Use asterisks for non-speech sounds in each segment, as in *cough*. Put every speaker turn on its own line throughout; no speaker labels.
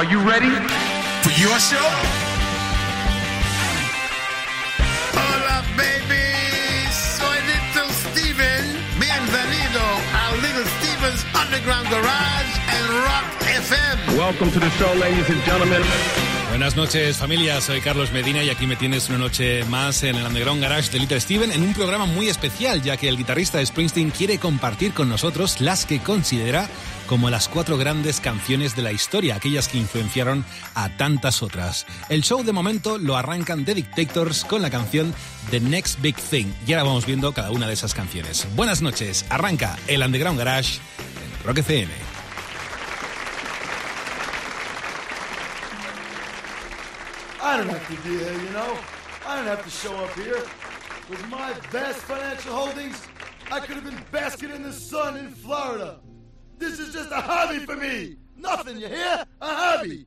are you ready?
For your show?
Hola, baby. Soy Little Steven. Bienvenido a Little Steven's Underground Garage and Rock FM.
Welcome to the show, ladies and gentlemen.
Buenas noches familia, soy Carlos Medina y aquí me tienes una noche más en el Underground Garage de Little Steven en un programa muy especial ya que el guitarrista de Springsteen quiere compartir con nosotros las que considera como las cuatro grandes canciones de la historia, aquellas que influenciaron a tantas otras. El show de momento lo arrancan The Dictators con la canción The Next Big Thing y ahora vamos viendo cada una de esas canciones. Buenas noches, arranca el Underground Garage en Rock FM.
I don't have to be here, you know. I don't have to show up here. With my vast financial holdings, I could have been basking in the sun in Florida. This is just a hobby for me. Nothing, you hear? A hobby.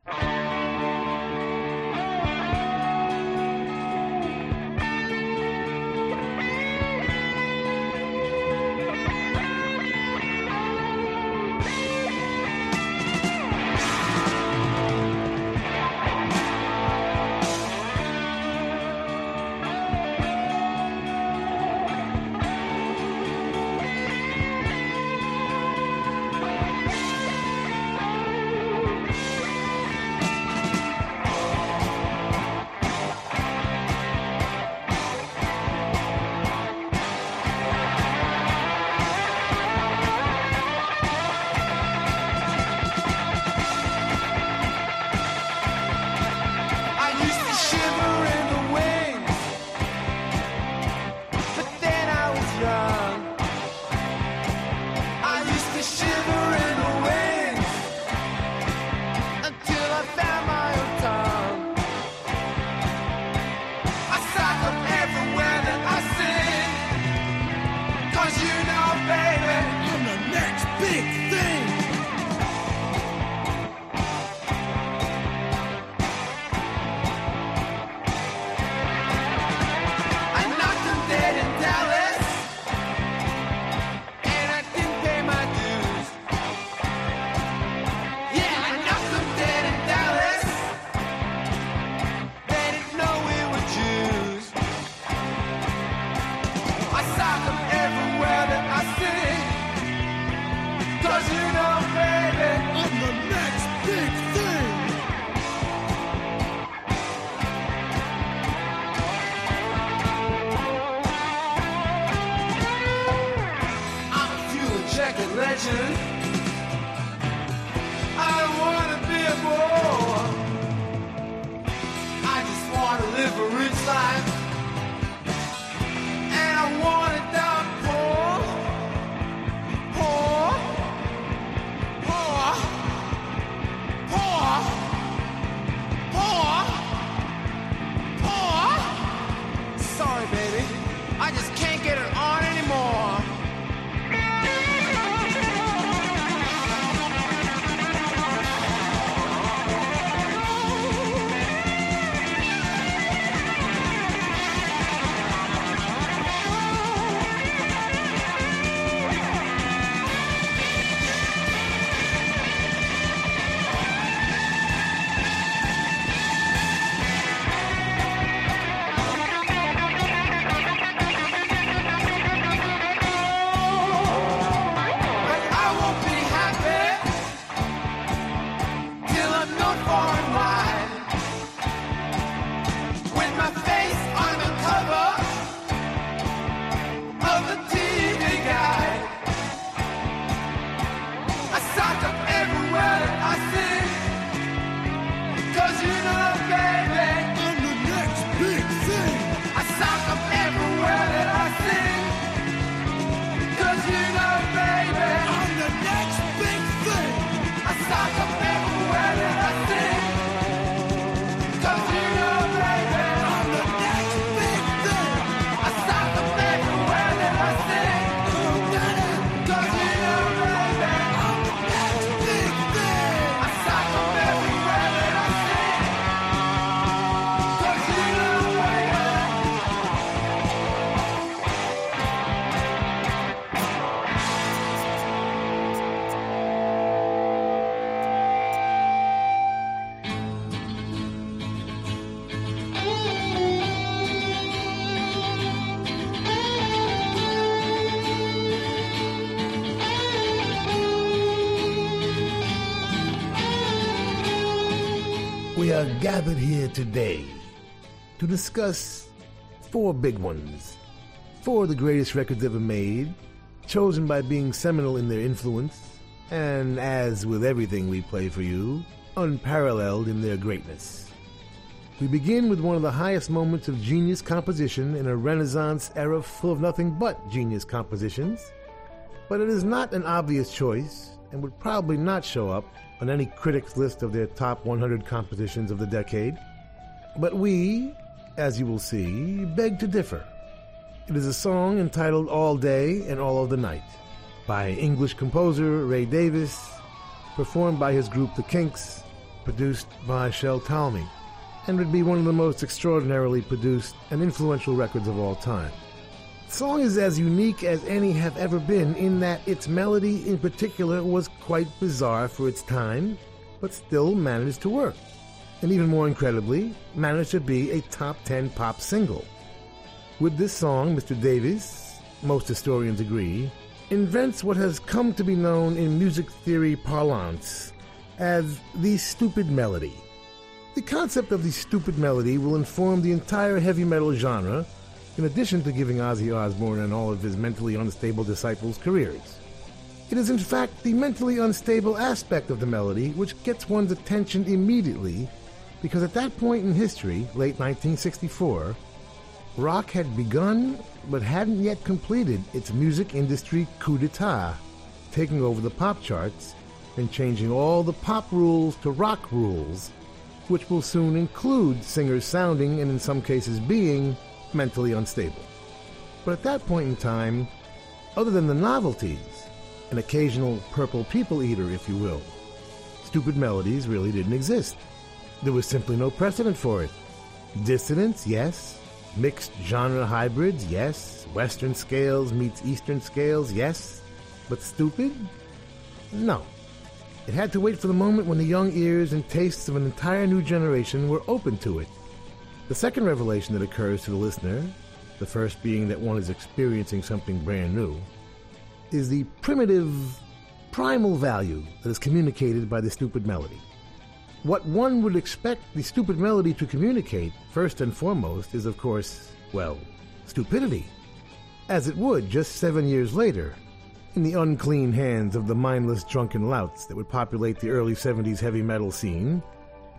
Gathered here today to discuss four big ones. Four of the greatest records ever made, chosen by being seminal in their influence, and as with everything we play for you, unparalleled in their greatness. We begin with one of the highest moments of genius composition in a Renaissance era full of nothing but genius compositions, but it is not an obvious choice and would probably not show up on any critic's list of their top 100 compositions of the decade. But we, as you will see, beg to differ. It is a song entitled All Day and All of the Night by English composer Ray Davies, performed by his group The Kinks, produced by Shel Talmy, and would be one of the most extraordinarily produced and influential records of all time. The song is as unique as any have ever been in that its melody in particular was quite bizarre for its time, but still managed to work. And even more incredibly, managed to be a top 10 pop single. With this song, Mr. Davies, most historians agree, invents what has come to be known in music theory parlance as the stupid melody. The concept of the stupid melody will inform the entire heavy metal genre, in addition to giving Ozzy Osbourne and all of his mentally unstable disciples careers. It is in fact the mentally unstable aspect of the melody which gets one's attention immediately, because at that point in history, late 1964, rock had begun but hadn't yet completed its music industry coup d'etat, taking over the pop charts and changing all the pop rules to rock rules, which will soon include singers sounding and in some cases being mentally unstable. But at that point in time, other than the novelties, an occasional purple people eater, if you will, stupid melodies really didn't exist. There was simply no precedent for it. Dissonance, yes. Mixed genre hybrids, yes. Western scales meets Eastern scales, yes. But stupid? No. It had to wait for the moment when the young ears and tastes of an entire new generation were open to it. The second revelation that occurs to the listener, the first being that one is experiencing something brand new, is the primitive, primal value that is communicated by the stupid melody. What one would expect the stupid melody to communicate, first and foremost, is of course, well, stupidity. As it would just seven years later, in the unclean hands of the mindless drunken louts that would populate the early 70s heavy metal scene,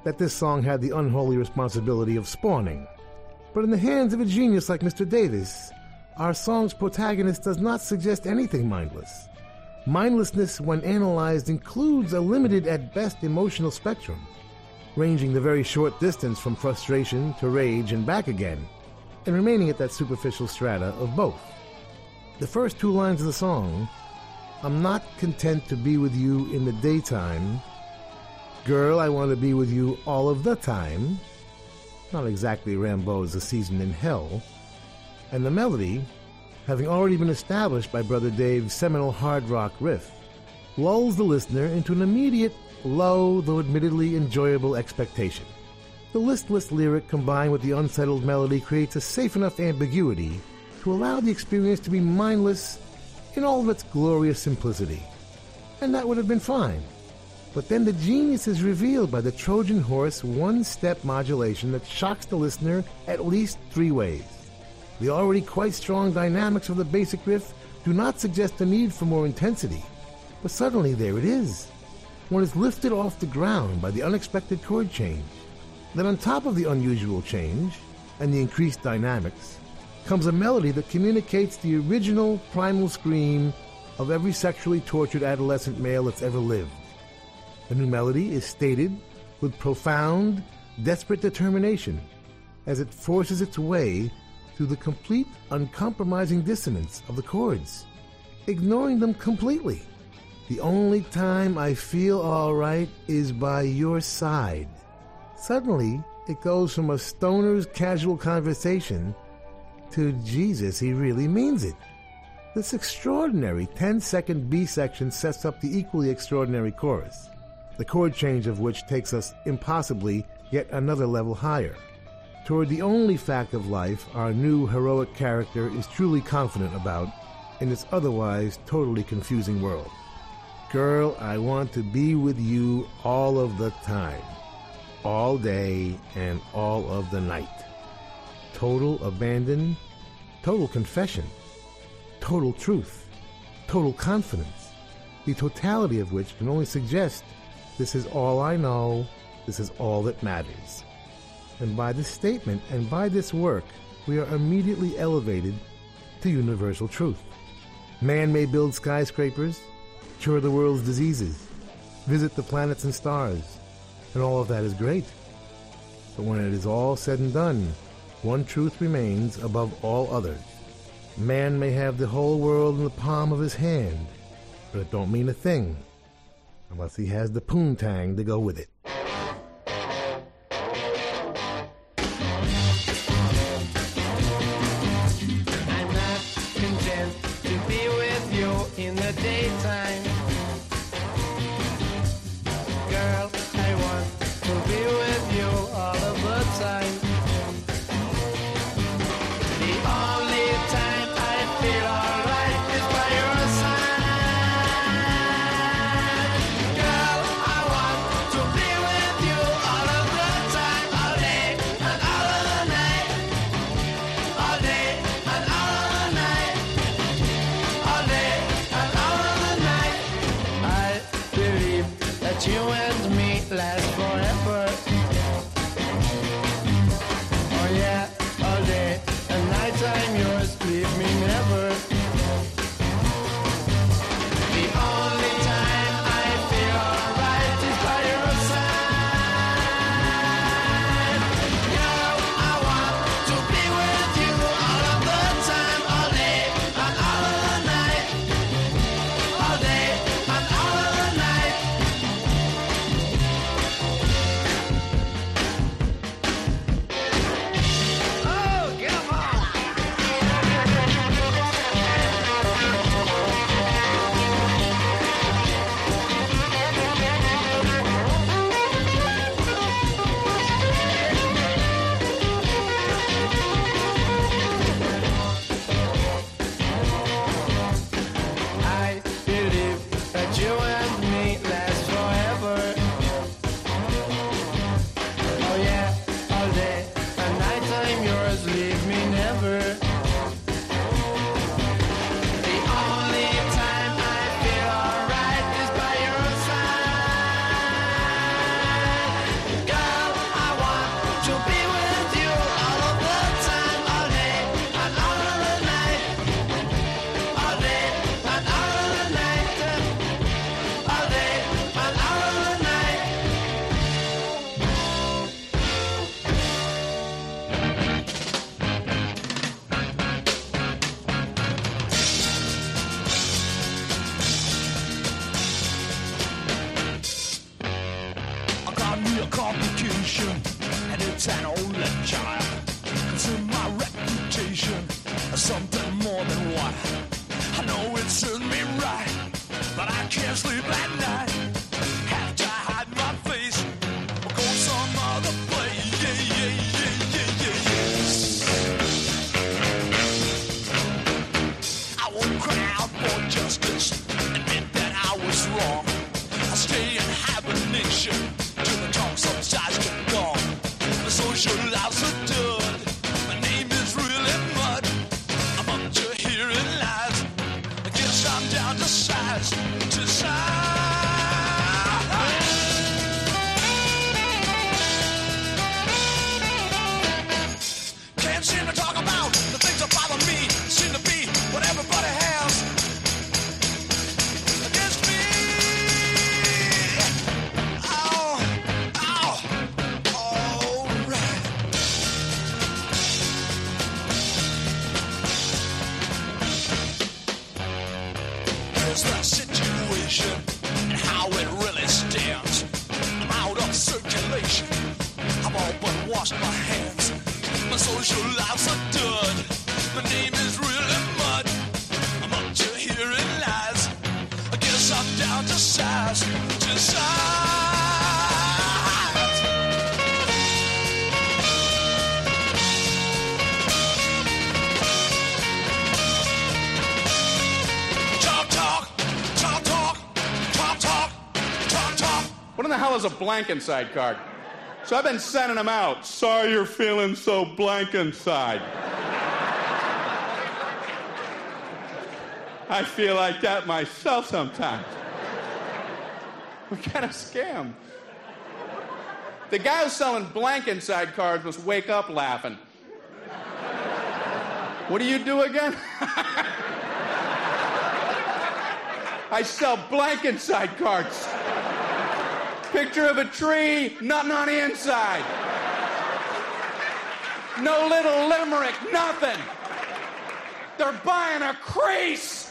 that this song had the unholy responsibility of spawning. But in the hands of a genius like Mr. Davies, our song's protagonist does not suggest anything mindless. Mindlessness, when analyzed, includes a limited at best emotional spectrum, ranging the very short distance from frustration to rage and back again, and remaining at that superficial strata of both. The first two lines of the song I'm not content to be with you in the daytime. Girl, I want to be with you all of the time. Not exactly Rimbaud's A Season in Hell. And the melody, having already been established by Brother Dave's seminal hard rock riff, lulls the listener into an immediate, low, though admittedly enjoyable expectation. The listless lyric combined with the unsettled melody creates a safe enough ambiguity to allow the experience to be mindless in all of its glorious simplicity. And that would have been fine. But then the genius is revealed by the Trojan horse one step modulation that shocks the listener at least three ways. The already quite strong dynamics of the basic riff do not suggest the need for more intensity, but suddenly there it is. One is lifted off the ground by the unexpected chord change. Then, on top of the unusual change and the increased dynamics, comes a melody that communicates the original primal scream of every sexually tortured adolescent male that's ever lived. The new melody is stated with profound, desperate determination as it forces its way through the complete, uncompromising dissonance of the chords, ignoring them completely. The only time I feel all right is by your side. Suddenly, it goes from a stoner's casual conversation to Jesus, he really means it. This extraordinary 10 second B section sets up the equally extraordinary chorus, the chord change of which takes us impossibly yet another level higher. Toward the only fact of life our new heroic character is truly confident about in this otherwise totally confusing world. Girl, I want to be with you all of the time,
all day and all of the night. Total abandon, total confession, total truth, total confidence, the totality of which can only suggest this is all I know. This is all that matters. And by this statement and by this work, we are immediately elevated to universal truth. Man may build skyscrapers, cure the world's diseases, visit the planets and stars, and all of that is great. But when it is all said and done, one truth remains above all others. Man may have the whole world in the palm of his hand, but it don't mean a thing Unless he has the poontang to go with it.
Podcast. Blank inside card.
So I've been sending them out. Sorry you're feeling so blank inside. I feel like that myself sometimes. What kind of scam? The guy who's selling Blankenside cards must wake up laughing. What do you do again? *laughs* I sell blank inside cards picture of a tree, nothing on the inside. No little limerick, nothing. They're buying a crease.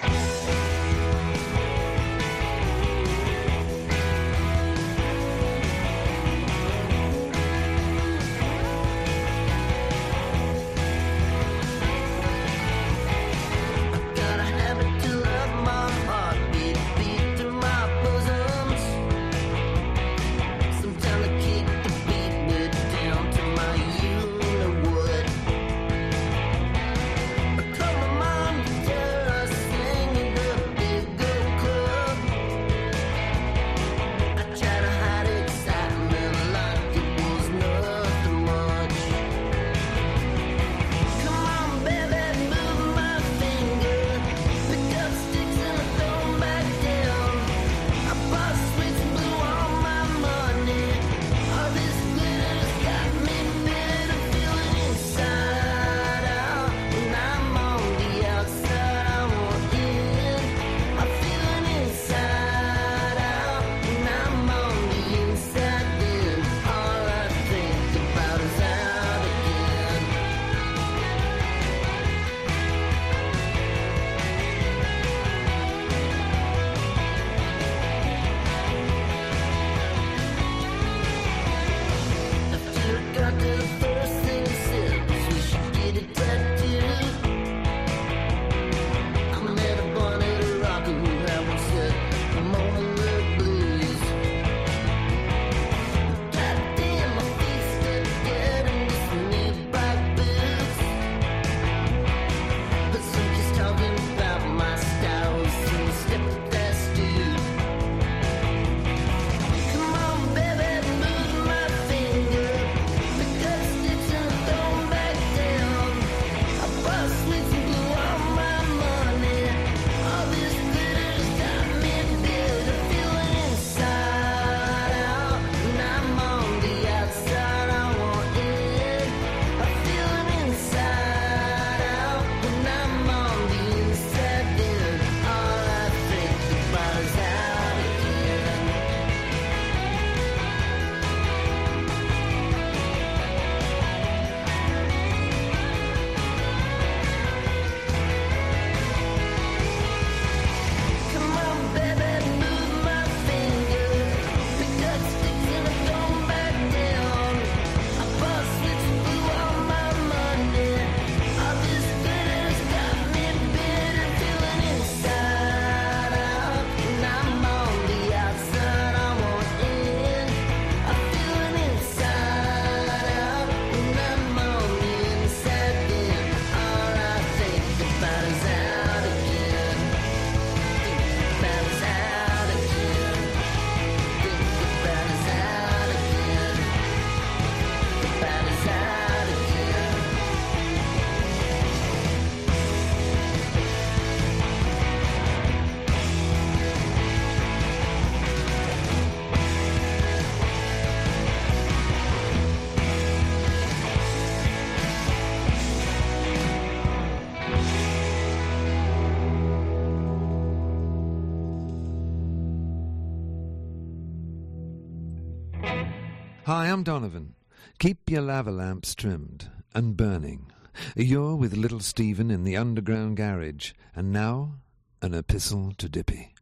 Hi, I'm Donovan. Keep your lava lamps trimmed and burning. You're with little Steven in the underground garage, and now an epistle to Dippy.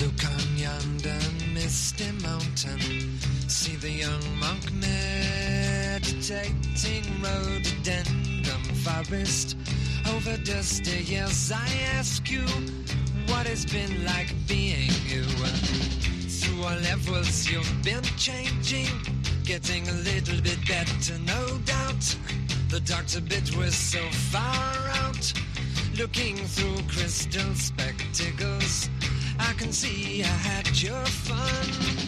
Look on yonder misty mountain, see the young monk meditate rhododendron forest over dusty hills. I ask you what it's been like being you. Through all levels you've been changing, getting a little bit better, no doubt. The doctor bit we're so far out. Looking through crystal spectacles, I can see I had your fun.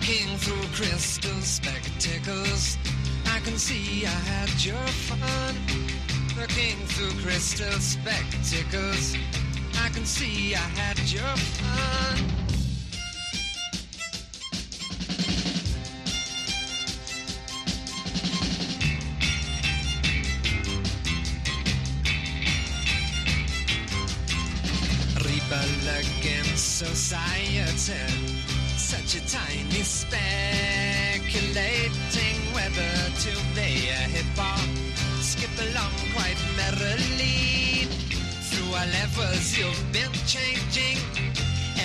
Looking through crystal spectacles, I can see I had your fun. Looking through crystal spectacles, I can see I had your fun. Society such a tiny speculating whether to play a hip hop. Skip along quite merrily. Through our levels, you've been changing.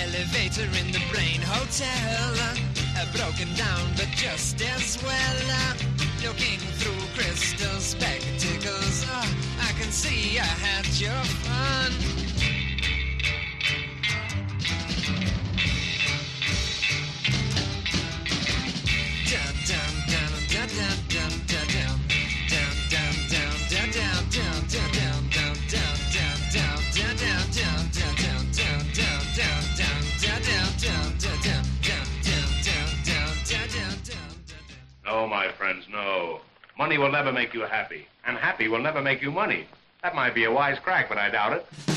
Elevator in the brain hotel. Uh, broken down, but just as well. Uh, looking through crystal spectacles. Uh, I can see I had your fun.
Money will never make you happy, and happy will never make you money. That might be a wise crack, but I doubt it.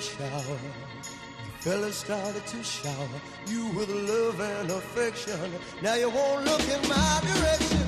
In the rush hour. The fella started to shower you with love and affection. Now you won't look in my direction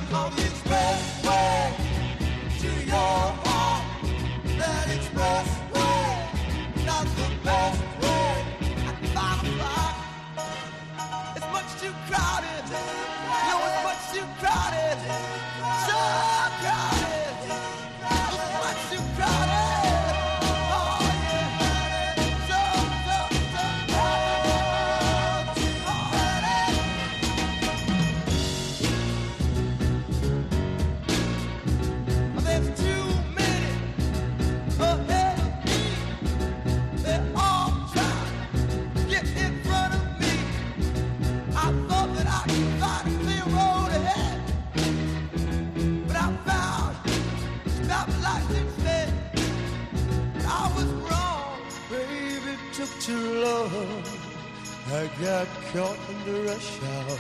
caught in the rush hour.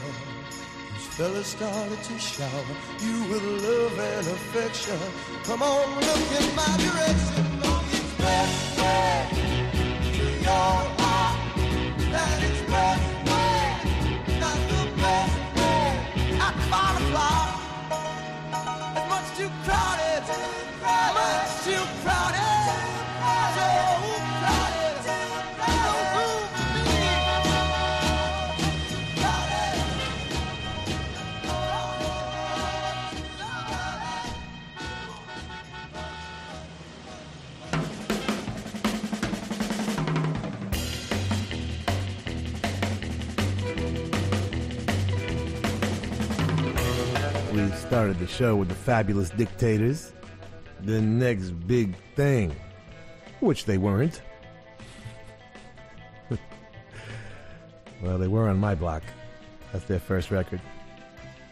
These fellas started to shower you with love and affection. Come on, look in my direction. On the expressway
started the show with the fabulous dictators. The next big thing, which they weren't. *laughs* well, they were on my block. That's their first record.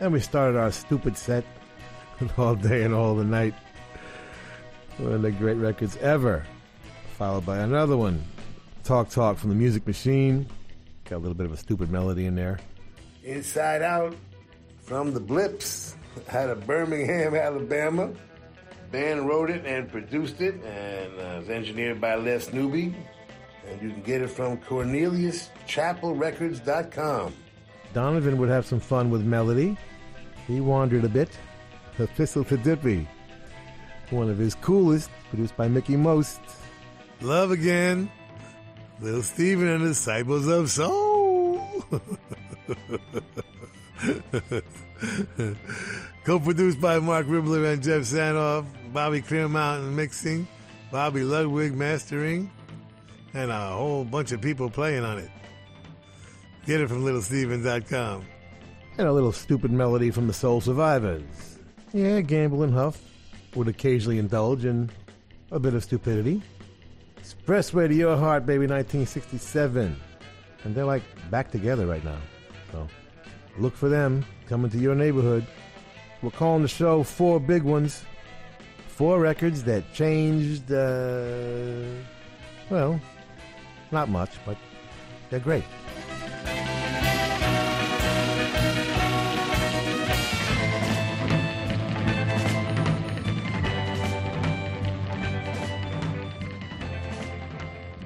And we started our stupid set *laughs* all day and all the night. One of the great records ever. Followed by another one, Talk Talk from the Music Machine. Got a little bit of a stupid melody in there. Inside Out from the Blips out of Birmingham, Alabama. Ben wrote it and produced it, and uh, it was engineered by Les Newby. And you can get it from CorneliusChapelRecords.com. Donovan would have some fun with melody. He wandered a bit. the Epistle to Dippy, one of his coolest, produced by Mickie Most. Love again, Little Steven and the Disciples of Soul. *laughs* *laughs* Co-produced by Marc Ribler and Geoff Sanoff, Bobby Clearmountain mixing, Bobby Ludwig mastering, and a whole bunch of people playing on it. Get it from littlesteven.com. And a little stupid melody from the Soul Survivors. Yeah, Gamble and Huff would occasionally indulge in a bit of stupidity. Expressway to Your Heart, baby, 1967. And they're like back together right now. So look for them coming to your neighborhood. We're calling the show Four Big Ones. Four records that changed, uh, well, not much, but they're great.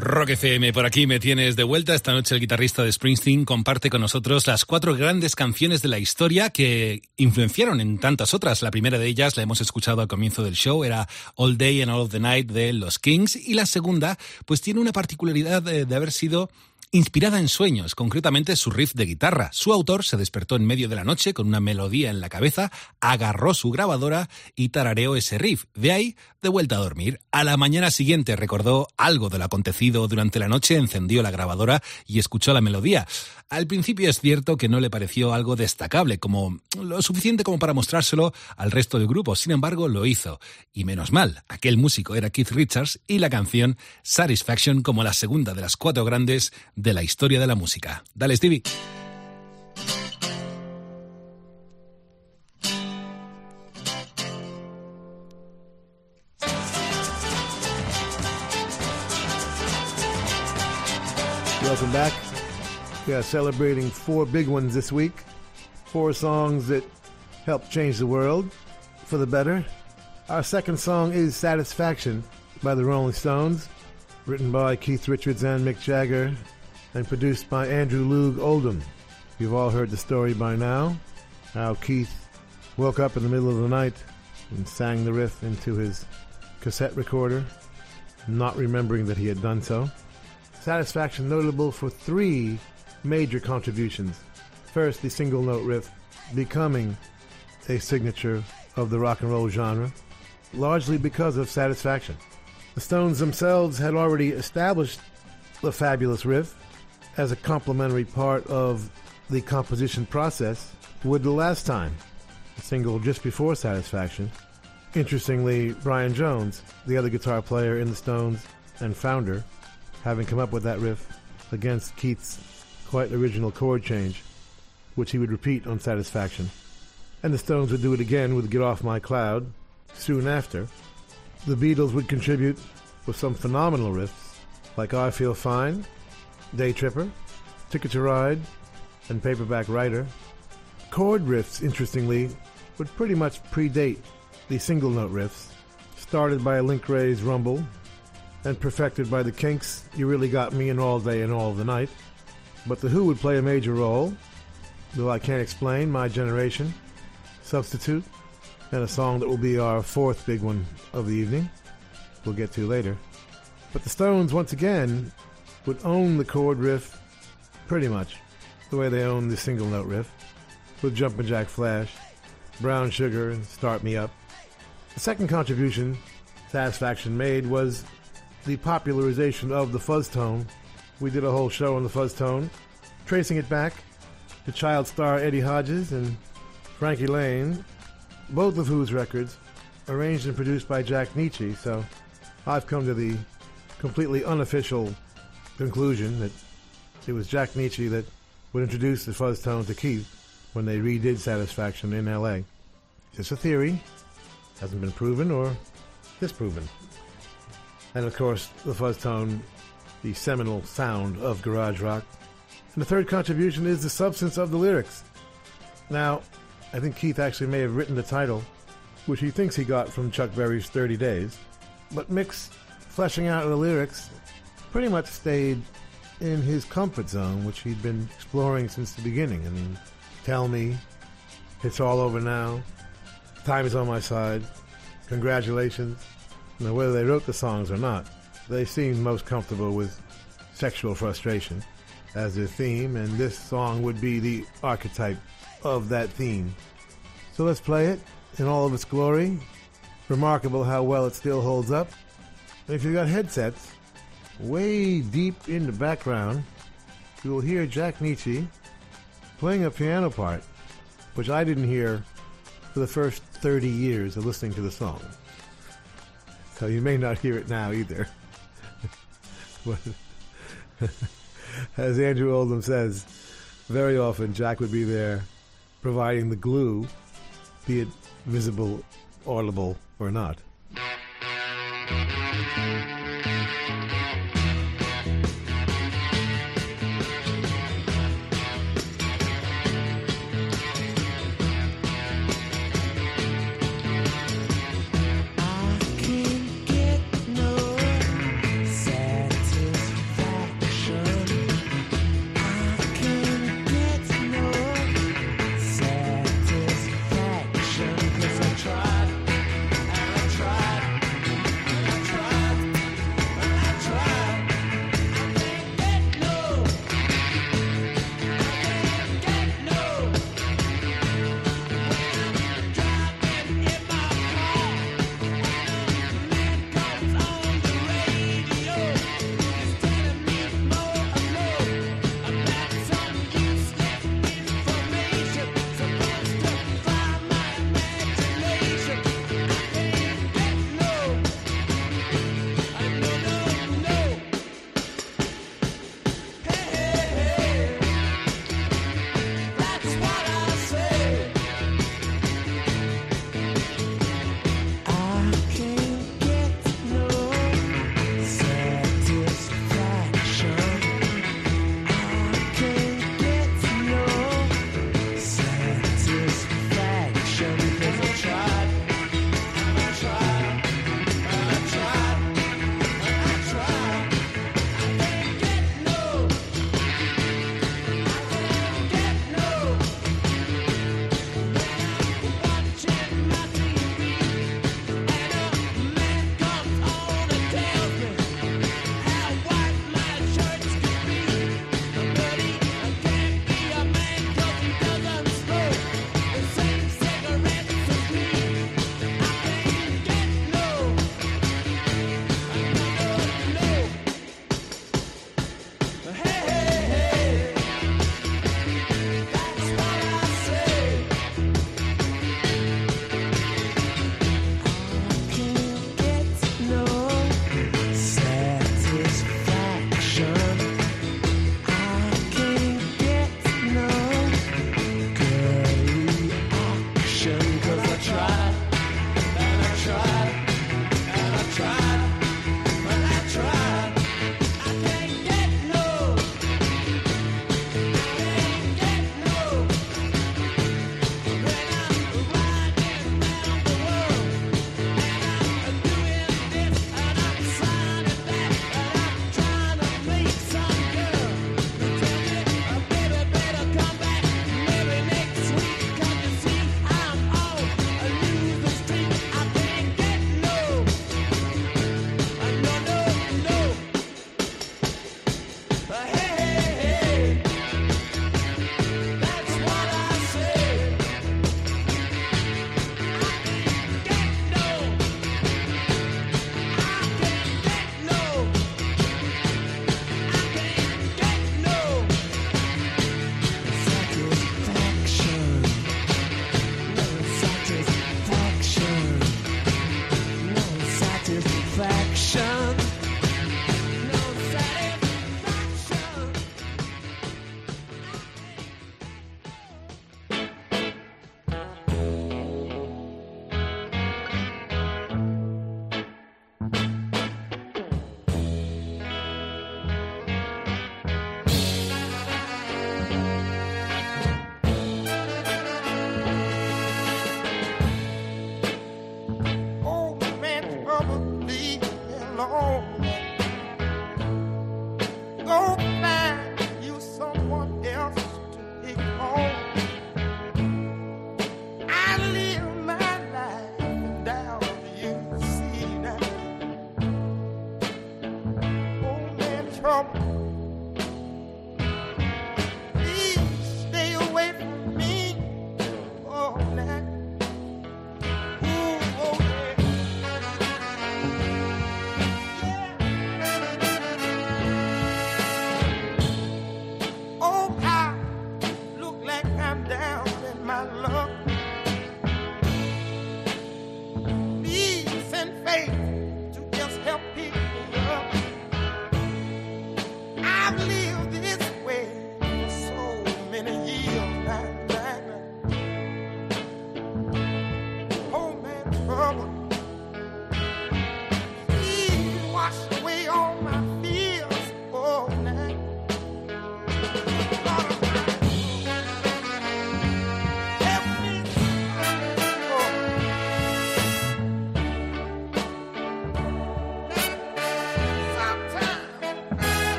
Rock FM, por aquí me tienes de vuelta. Esta noche el guitarrista de Springsteen comparte con nosotros las cuatro grandes canciones de la historia que influenciaron en tantas otras. La primera de ellas la hemos escuchado al comienzo del show, era All Day and All of the Night de los Kings. Y la segunda, pues tiene una particularidad de, de haber sido inspirada en sueños, concretamente su riff de guitarra. Su autor se despertó en medio de la noche con una melodía en la cabeza, agarró su grabadora y tarareó ese riff. De ahí, de vuelta a dormir. A la mañana siguiente recordó algo de lo acontecido durante la noche, encendió la grabadora y escuchó la melodía. Al principio es cierto que no le pareció algo destacable, como lo suficiente como para mostrárselo al resto del grupo. Sin embargo, lo hizo. Y menos mal, aquel músico era Keith Richards y la canción Satisfaction como la segunda de las cuatro grandes de la historia de la música. Dale, Stevie.
Welcome back. We are celebrating four big ones this week. Four songs that helped change the world for the better. Our second song is Satisfaction by the Rolling Stones, written by Keith Richards and Mick Jagger, and produced by Andrew Loog Oldham. You've all heard the story by now, how Keith woke up in the middle of the night and sang the riff into his cassette recorder, not remembering that he had done so. Satisfaction notable for three major contributions. First, the single note riff becoming a signature of the rock and roll genre, largely because of Satisfaction. The Stones themselves had already established the fabulous riff as a complementary part of the composition process with the last time, the single just before Satisfaction. Interestingly, Brian Jones, the other guitar player in the Stones and founder, having come up with that riff against Keith's quite an original chord change, which he would repeat on Satisfaction. And the Stones would do it again with Get Off My Cloud soon after. The Beatles would contribute with some phenomenal riffs like I Feel Fine, Day Tripper, Ticket to Ride, and Paperback Writer. Chord riffs, interestingly, would pretty much predate the single note riffs, started by Link Wray's Rumble and perfected by the Kinks' You Really Got Me in All Day and All the Night. But The Who would play a major role, though I can't explain, My Generation, Substitute, and a song that will be our fourth big one of the evening, we'll get to later. But the Stones, once again, would own the chord riff pretty much the way they own the single note riff with Jumpin' Jack Flash, Brown Sugar, and Start Me Up. The second contribution Satisfaction made was the popularization of the fuzz tone. We did a whole show on the fuzz tone, tracing it back to child star Eddie Hodges and Frankie Laine, both of whose records arranged and produced by Jack Nitzsche. So I've come to the completely unofficial conclusion that it was Jack Nitzsche that would introduce the fuzz tone to Keith when they redid Satisfaction in LA. It's a theory, hasn't been proven or disproven. And of course, the fuzz tone, the seminal sound of garage rock. And the third contribution is the substance of the lyrics. Now, I think Keith actually may have written the title, which he thinks he got from Chuck Berry's 30 Days. But Mick's fleshing out the lyrics pretty much stayed in his comfort zone, which he'd been exploring since the beginning. I mean, Tell Me, It's All Over Now, Time is on My Side, Congratulations. Now, whether they wrote the songs or not, they seemed most comfortable with sexual frustration as their theme, and this song would be the archetype of that theme. So let's play it in all of its glory. Remarkable how well it still holds up. If you've got headsets, way deep in the background, you will hear Jack Nitzsche playing a piano part, which I didn't hear for the first 30 years of listening to the song. So you may not hear it now either. *laughs* As Andrew Oldham says, very often Jack would be there providing the glue, be it visible, audible, or not.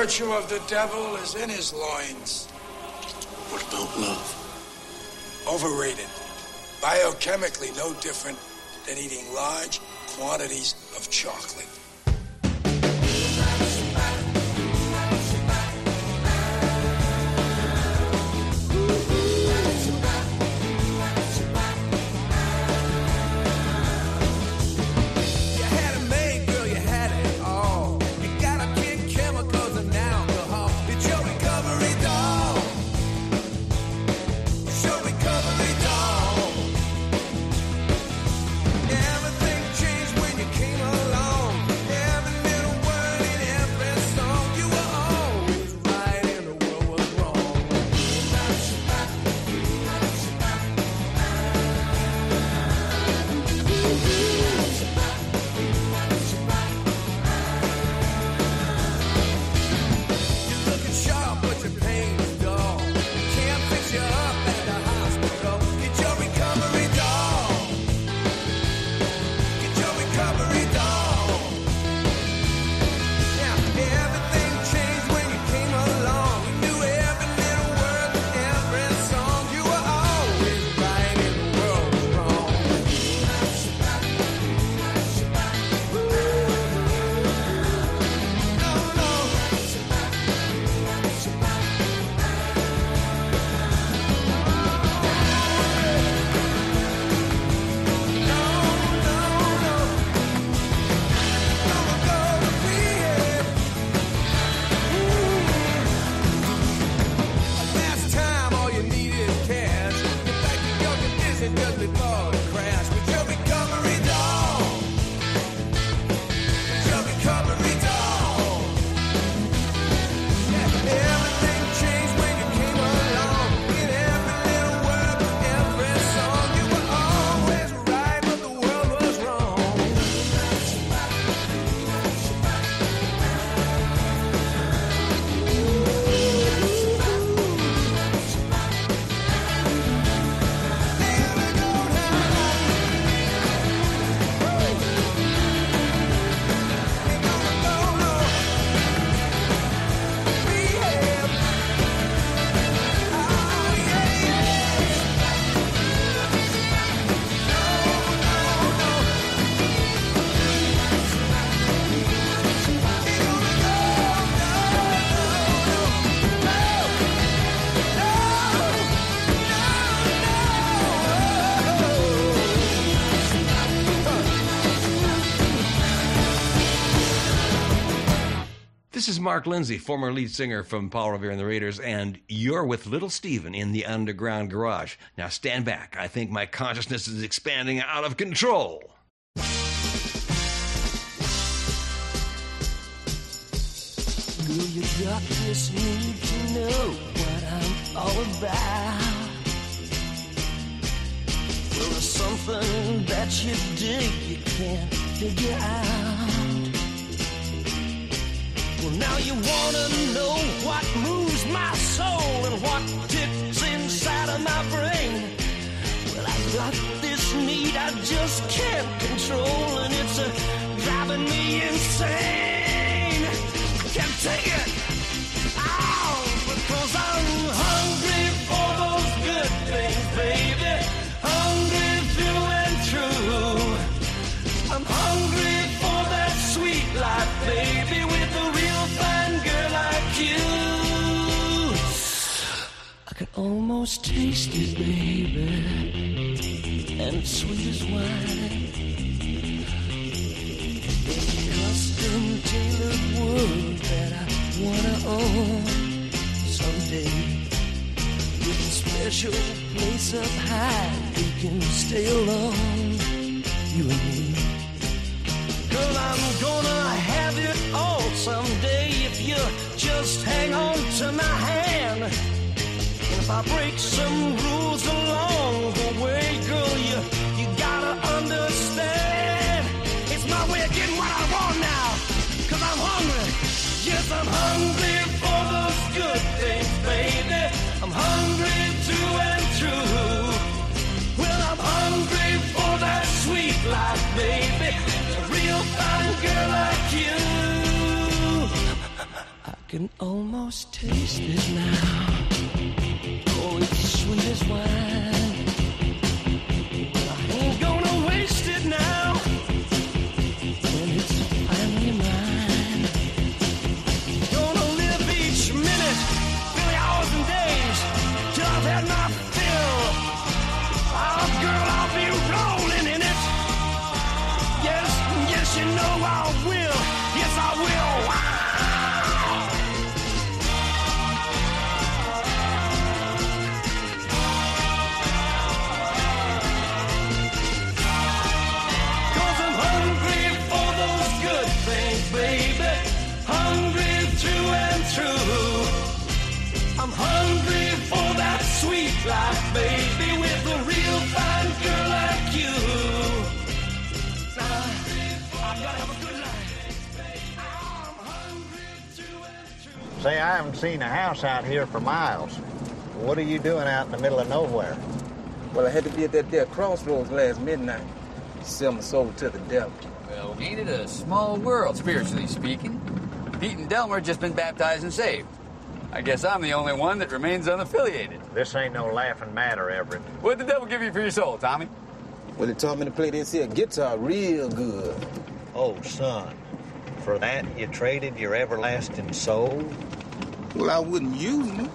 virtue of the devil is in his loins.
What about love?
Overrated. Biochemically, no different than eating large quantities
is Mark Lindsay, former lead singer from Paul Revere and the Raiders, and you're with Little Steven in the Underground Garage. Now stand back. I think my consciousness is expanding out of control.
To know what I'm all about. Well, there's something that you dig you can't figure out. Now you wanna know what moves my soul and what ticks inside of my brain. Well, I've got this need I just can't control, and it's uh, driving me insane. Can't take it. Almost taste it, baby, and sweet as wine. Custom tailored world that I wanna own someday. With a special place up high, we can stay alone, you and me. Girl, I'm gonna have it all someday if you just hang on to my hand. I break some rules along the way, girl, you, you gotta understand. It's my way of getting what I want now. Cause I'm hungry. Yes, I'm hungry for those good things, baby. I'm hungry through and through. Well, I'm hungry for that sweet life, baby. A real fine girl like you. I can almost taste it now. Oh, it's sweet wine.
Say, I haven't seen a house out here for miles. What are you doing out in the middle of nowhere?
Well, I had to be at that there crossroads last midnight. Sell my soul to the devil.
Well, ain't it a small world, spiritually speaking? Pete and Delmer just been baptized and saved. I guess I'm the only one that remains unaffiliated.
This ain't no laughing matter, Everett.
What'd the devil give you for your soul, Tommy?
Well, he taught me to play this here guitar real good.
Oh, son. For that, you traded your everlasting soul?
Well, I wouldn't use me.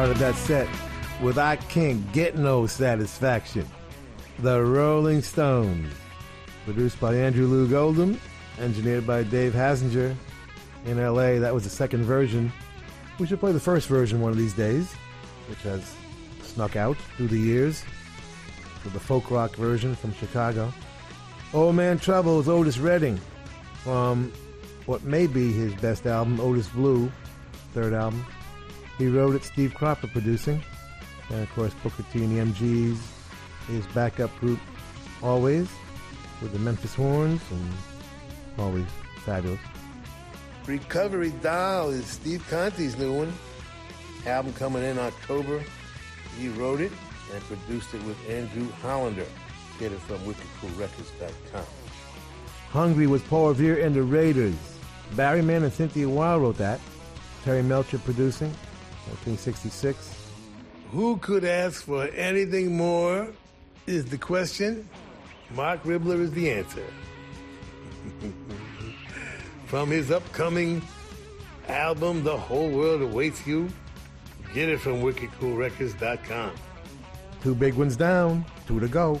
Started that set with I Can't Get No Satisfaction. The Rolling Stones. Produced by Andrew Loog Oldham, engineered by Dave Hassinger. In LA, that was the second version. We should play the first version one of these days, which has snuck out through the years. With the folk rock version from Chicago. Old Man Trouble Trouble's Otis Redding from what may be his best album, Otis Blue, third album. He wrote it, Steve Cropper producing. And of course, Booker T and the MGs, his backup group, always, with the Memphis Horns, and always fabulous. Recovery Doll is Steve Conte's new one. Album coming in October. He wrote it and produced it with Andrew Hollander. Get it from wickedcoolrecords.com. Hungry was Paul Revere and the Raiders. Barry Mann and Cynthia Weil wrote that. Terry Melcher producing, 1966. Who could ask for anything more is the question. Marc Ribler is the answer. *laughs* from his upcoming album, The Whole World Awaits You, get it from wickedcoolrecords.com. Two big ones down, two to go.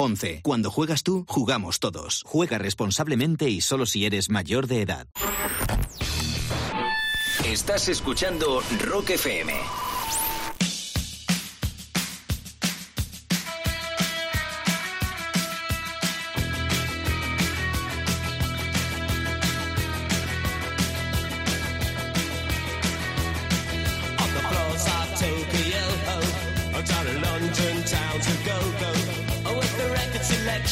11. Cuando juegas tú, jugamos todos. Juega responsablemente y solo si eres mayor de edad.
Estás escuchando Rock FM.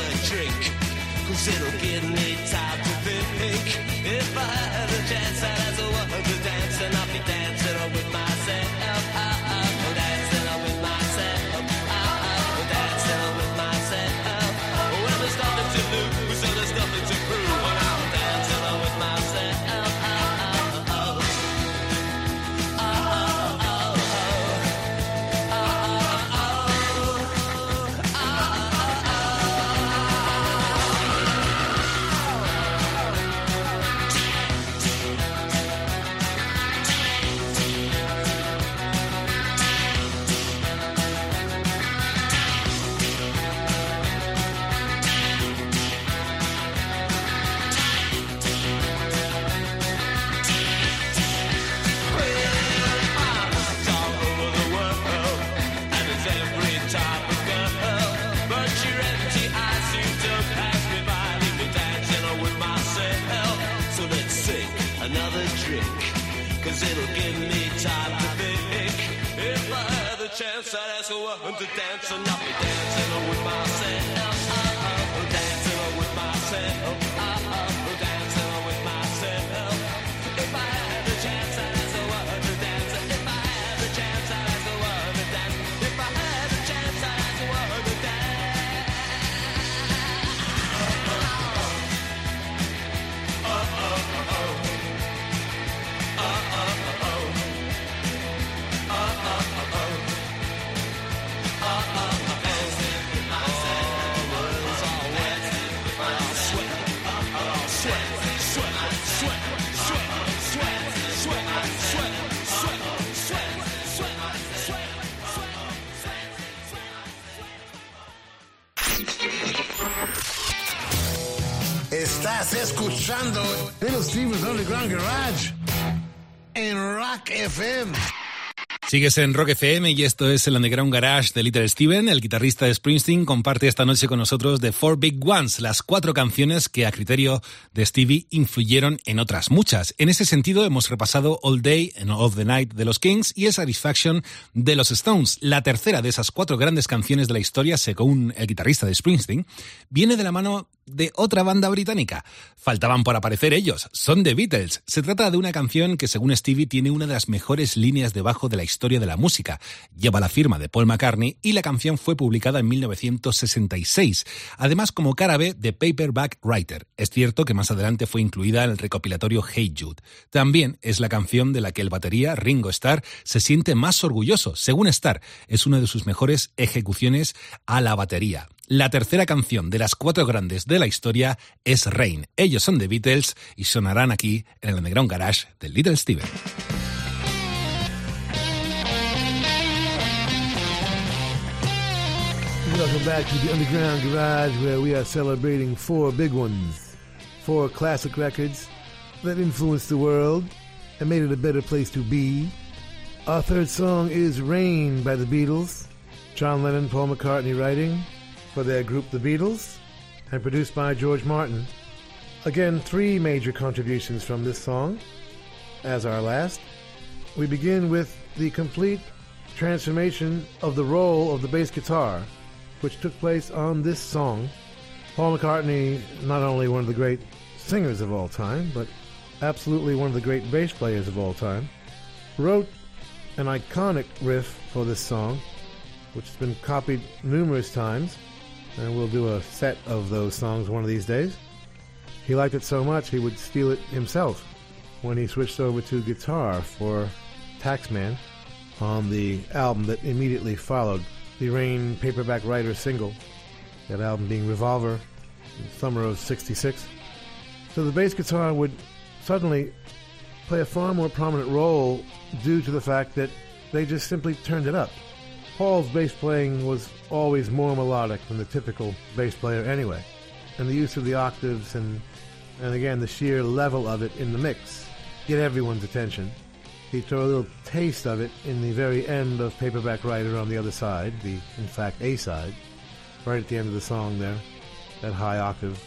a drink, cause it'll give me time to think. A woman to dance, and I'll be dancing with myself.
Estás escuchando Little Steven's Underground Garage en Rock FM.
Sigues en Rock FM y esto es el Underground Garage de Little Steven. El guitarrista de Springsteen comparte esta noche con nosotros The Four Big Ones, las cuatro canciones que a criterio de Stevie influyeron en otras muchas. En ese sentido hemos repasado All Day and All the Night de los Kings y Satisfaction de los Stones. La tercera de esas cuatro grandes canciones de la historia, según el guitarrista de Springsteen, viene de la mano de otra banda británica. Faltaban por aparecer ellos, son The Beatles. Se trata de una canción que según Stevie tiene una de las mejores líneas de bajo de la historia de la música. Lleva la firma de Paul McCartney y la canción fue publicada en 1966, además como cara B de Paperback Writer. Es cierto que más adelante fue incluida en el recopilatorio Hey Jude. También es la canción de la que el batería Ringo Starr se siente más orgulloso. Según Starr, es una de sus mejores ejecuciones a la batería. La tercera canción de las cuatro grandes de la historia es Rain. Ellos son The Beatles y sonarán aquí en el Underground Garage de Little Steven.
Welcome back to the Underground Garage where we are celebrating four big ones. Four classic records that influenced the world and made it a better place to be. Our third song is Rain by the Beatles. John Lennon, Paul McCartney writing for their group The Beatles and produced by George Martin. Again, three major contributions from this song as our last. We begin with the complete transformation of the role of the bass guitar, which took place on this song. Paul McCartney, not only one of the great singers of all time, but absolutely one of the great bass players of all time, wrote an iconic riff for this song, which has been copied numerous times, and we'll do a set of those songs one of these days. He liked it so much he would steal it himself when he switched over to guitar for Taxman on the album that immediately followed the Rain paperback writer single, that album being Revolver, in summer of 66. So the bass guitar would suddenly play a far more prominent role due to the fact that they just simply turned it up. Paul's bass playing was always more melodic than the typical bass player anyway, and the use of the octaves and and again the sheer level of it in the mix get everyone's attention. He threw a little taste of it in the very end of Paperback Writer on the other side, the in fact A side, right at the end of the song there, that high octave.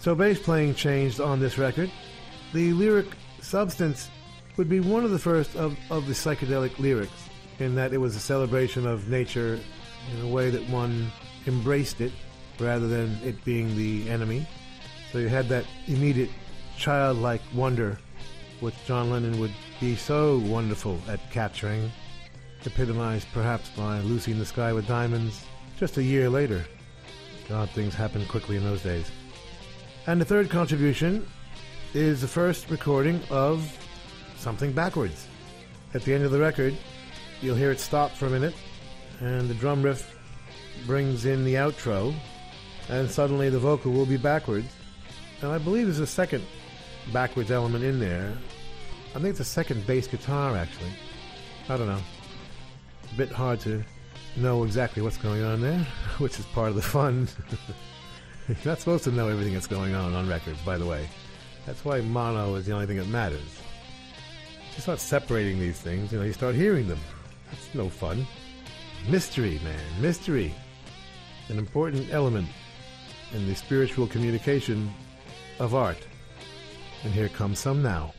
So bass playing changed on this record. The lyric substance would be one of the first of, of the psychedelic lyrics, in that it was a celebration of nature in a way that one embraced it rather than it being the enemy. So you had that immediate childlike wonder, which John Lennon would be so wonderful at capturing, epitomized perhaps by Lucy in the Sky with Diamonds just a year later. God, things happened quickly in those days. And the third contribution is the first recording of something backwards. At the end of the record, you'll hear it stop for a minute, and the drum riff brings in the outro, and suddenly the vocal will be backwards. And I believe there's a second backwards element in there. I think it's a second bass guitar, actually. I don't know. A bit hard to know exactly what's going on there, *laughs* which is part of the fun. *laughs* You're not supposed to know everything that's going on on records, by the way. That's why mono is the only thing that matters. You start separating these things, you know, you start hearing them. That's no fun. Mystery, man, mystery. An important element in the spiritual communication of art. And here comes some now.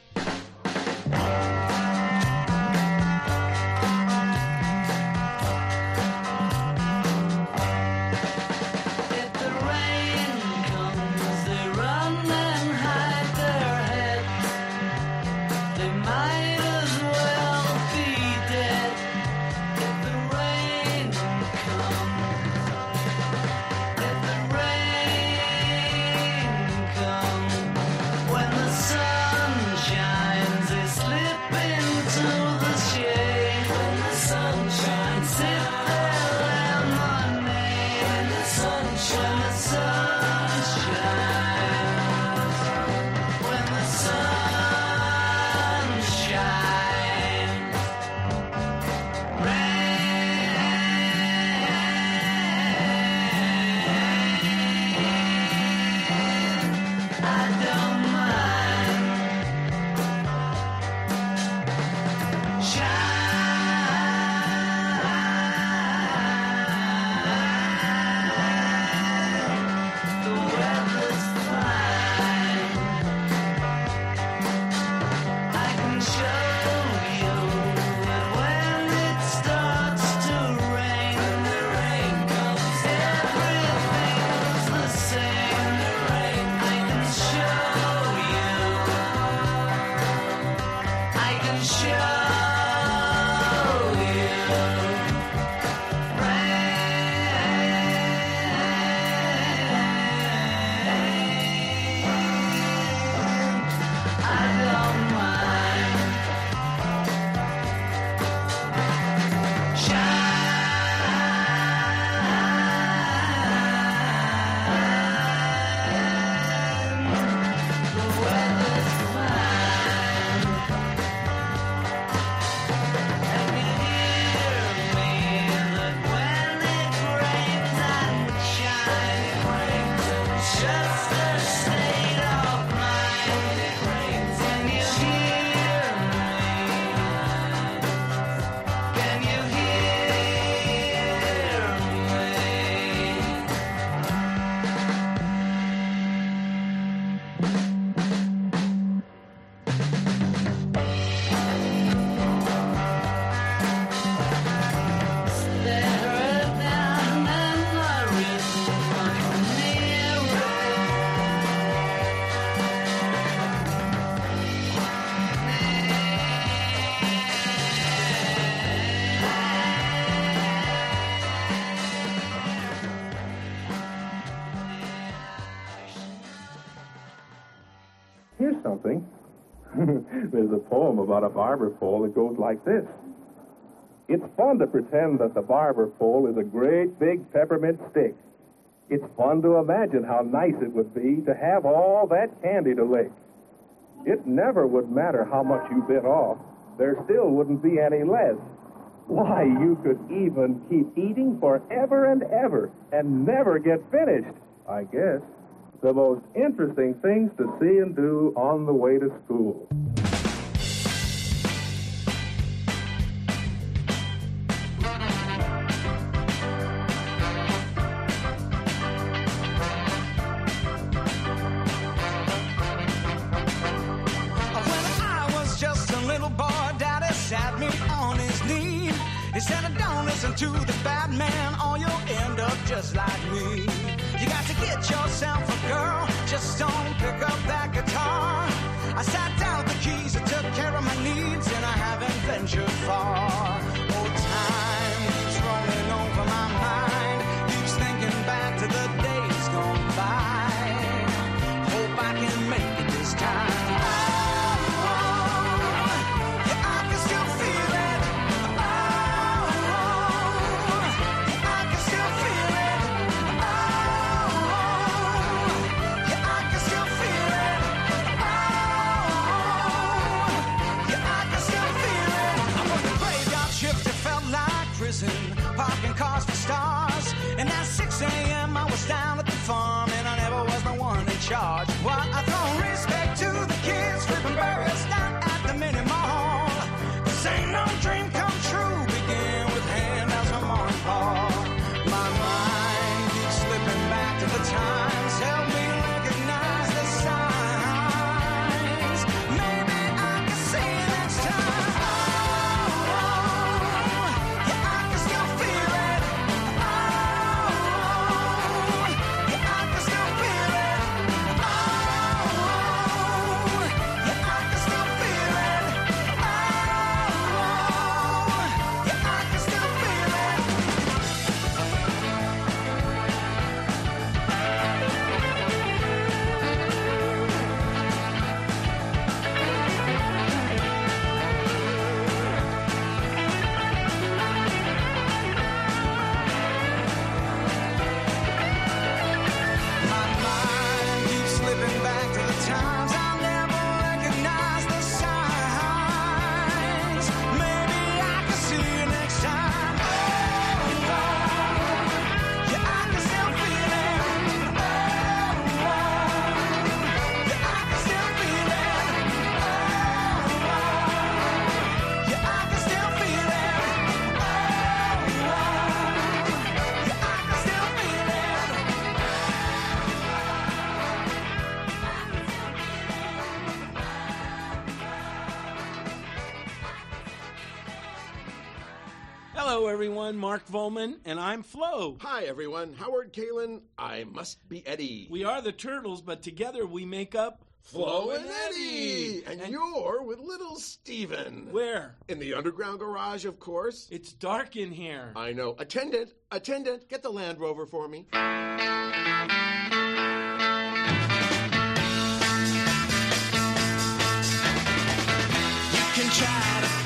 Like this. It's fun to pretend that the barber pole is a great big peppermint stick. It's fun to imagine how nice it would be to have all that candy to lick. It never would matter how much you bit off. There still wouldn't be any less. Why, you could even keep eating forever and ever and never get finished, I guess. The most interesting things to see and do on the way to school.
Volman, and I'm Flo.
Hi, everyone. Howard Kaylan. I must be Eddie.
We are the Turtles, but together we make up
Flo and Eddie. And, and you're with little Steven.
Where?
In the underground garage, of course.
It's dark in here.
I know. Attendant, attendant, get the Land Rover for me.
You can try to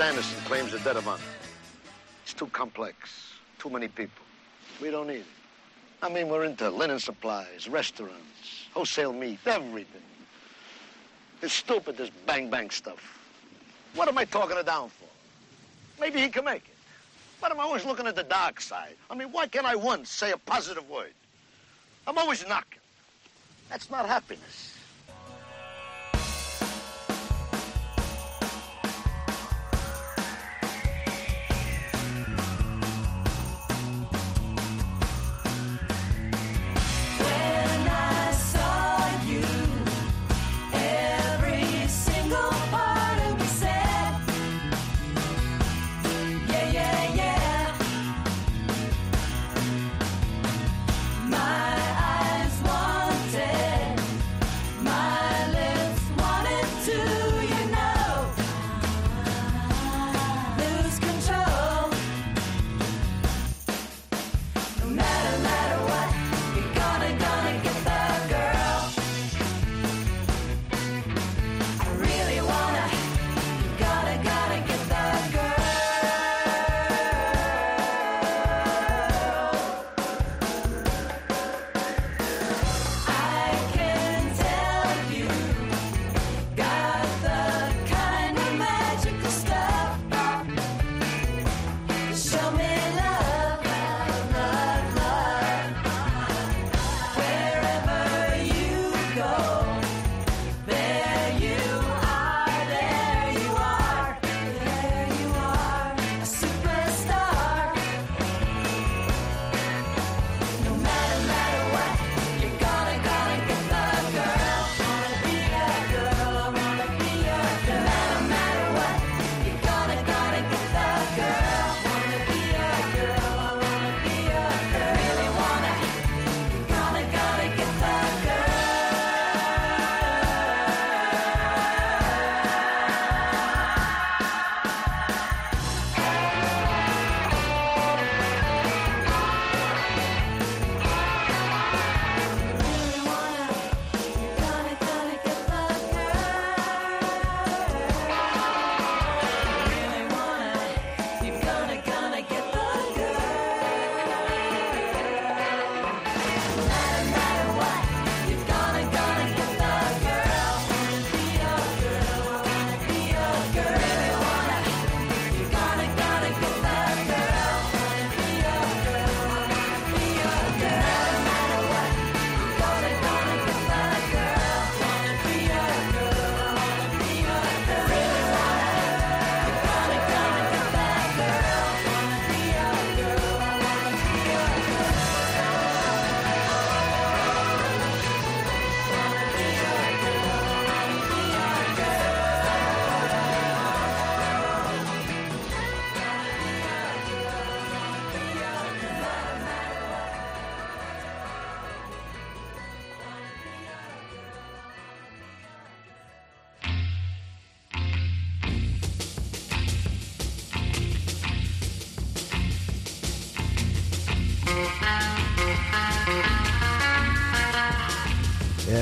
Sanderson claims a debt of honor. It's too complex, too many people. We don't need it. I mean, we're into linen supplies, restaurants, wholesale meat, everything. It's stupid, this bang-bang stuff. What am I talking it down for? Maybe he can make it.
But I'm always looking at the dark side. I mean, why can't I once say a positive word? I'm always knocking. That's not happiness.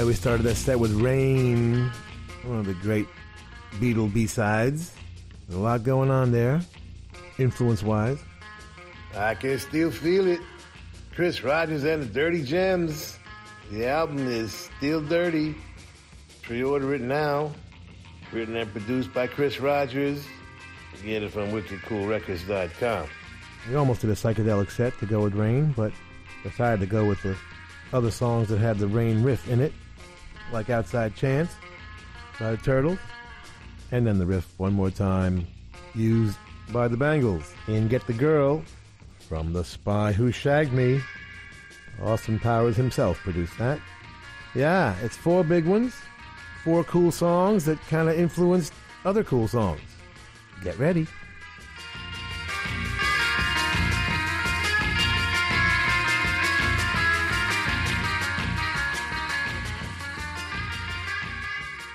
We started that set with Rain, one of the great Beatle B sides. A lot going on there, influence wise.
I can still feel it. Chris Rogers and the Dirty Gems. The album is still dirty. Pre-order it now. Written and produced by Chris Rogers. Get it from wickedcoolrecords.com.
We almost did a psychedelic set to go with Rain, but decided to go with the other songs that had the Rain riff in it, like Outside Chance by the Turtles, and then the riff one more time used by the Bangles in Get the Girl from The Spy Who Shagged Me. Austin Powers himself produced that. Yeah, it's four big ones, four cool songs that kind of influenced other cool songs. Get ready.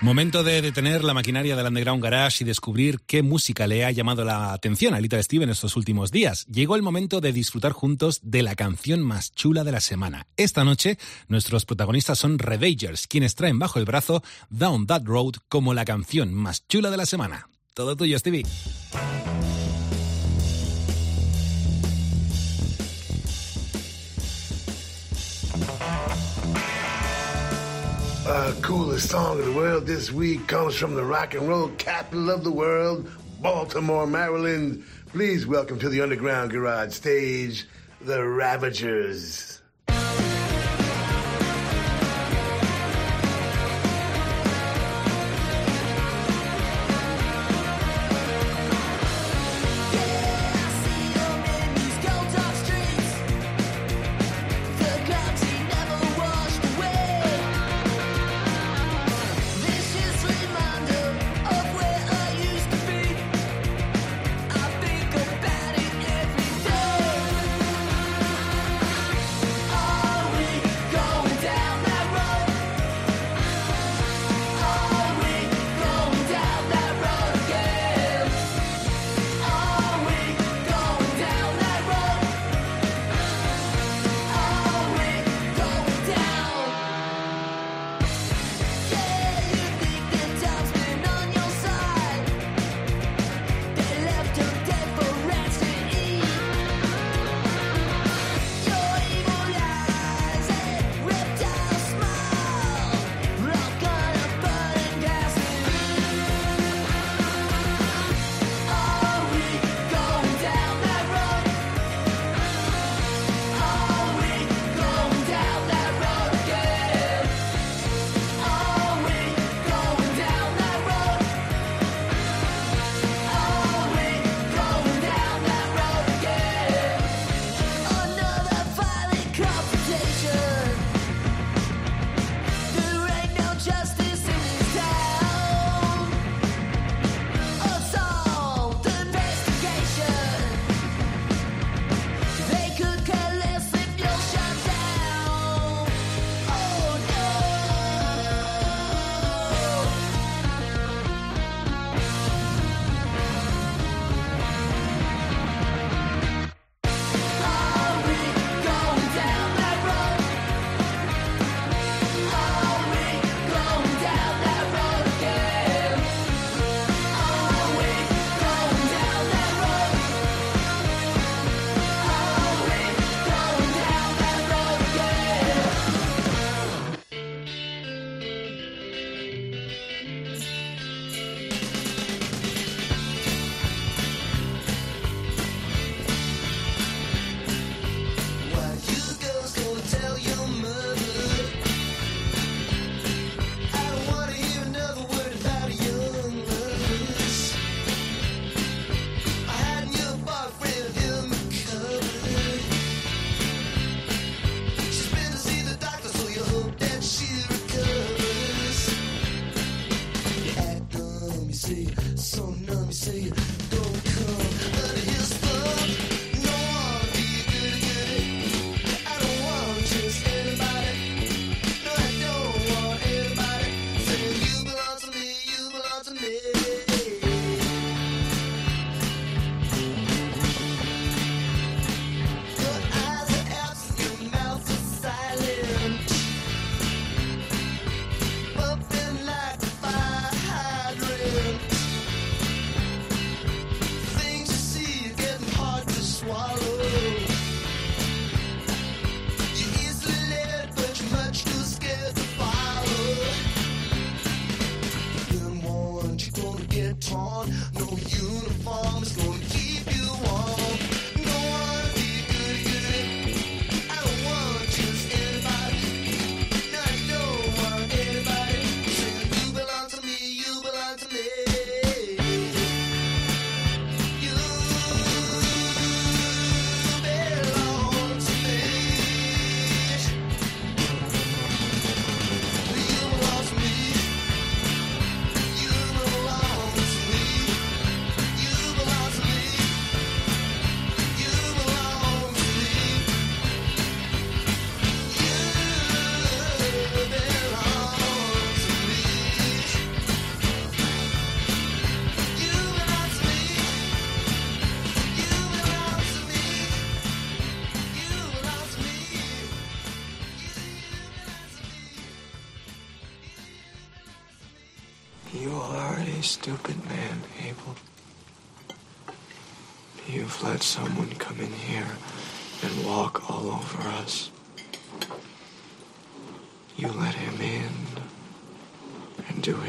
Momento de detener la maquinaria del Underground Garage y descubrir qué música le ha llamado la atención a Little Steven estos últimos días. Llegó el momento de disfrutar juntos de la canción más chula de la semana. Esta noche, nuestros protagonistas son Redagers, quienes traen bajo el brazo Down That Road como la canción más chula de la semana. Todo tuyo, Stevie.
Uh, coolest song of the world this week comes from the rock and roll capital of the world, Baltimore, Maryland,
Please welcome to the Underground Garage stage, the Ravagers.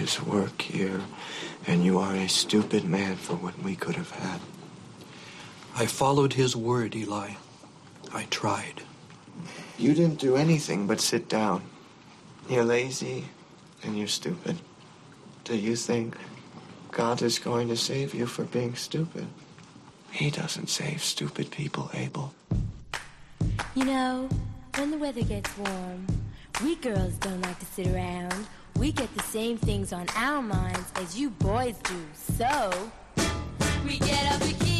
His work here, and you are a stupid man for what we could have had.
I followed his word, Eli. I tried.
You didn't do anything but sit down. You're lazy and you're stupid. Do you think God is going to save you for being stupid? He doesn't save stupid people, Abel.
You know, when the weather gets warm, we girls don't like to sit around. We get the same things on our minds as you boys do. So, we get our bikinis,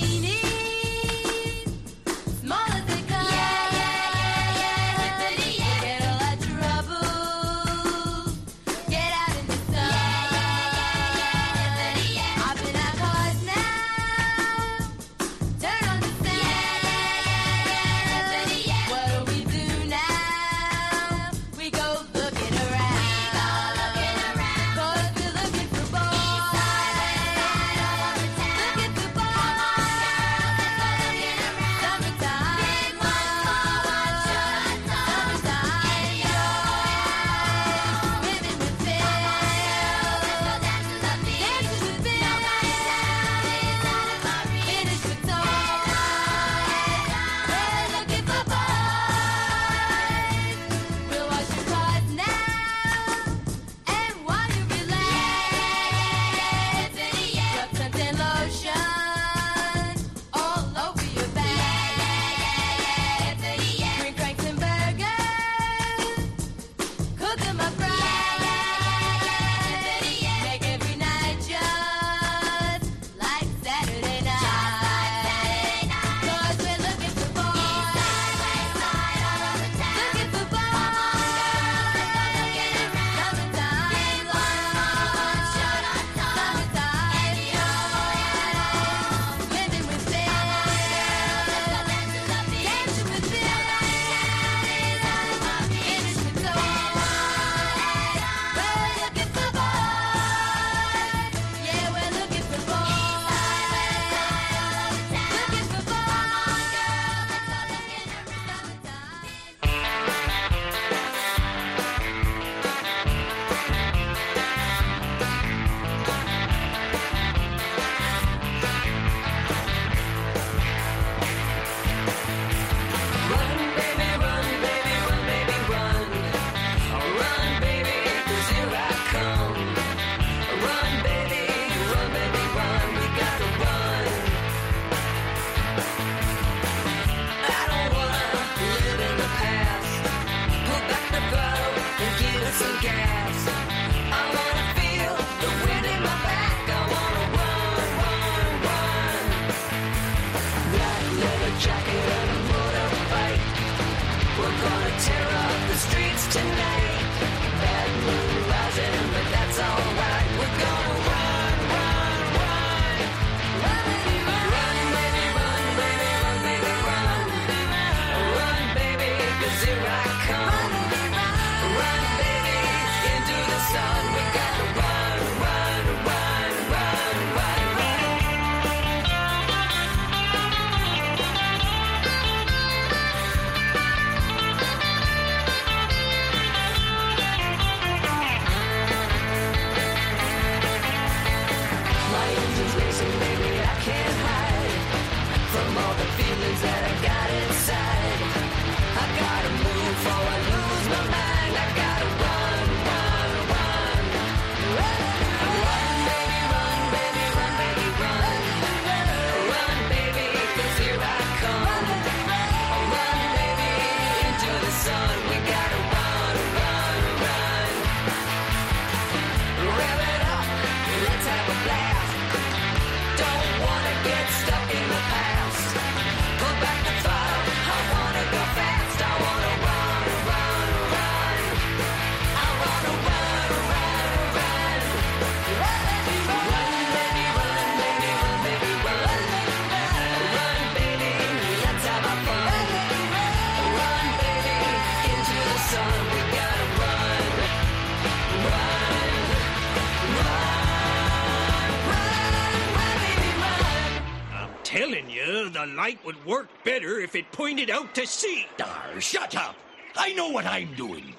telling you, the light would work better if it pointed out to sea.
Dar, shut up. I know what I'm doing.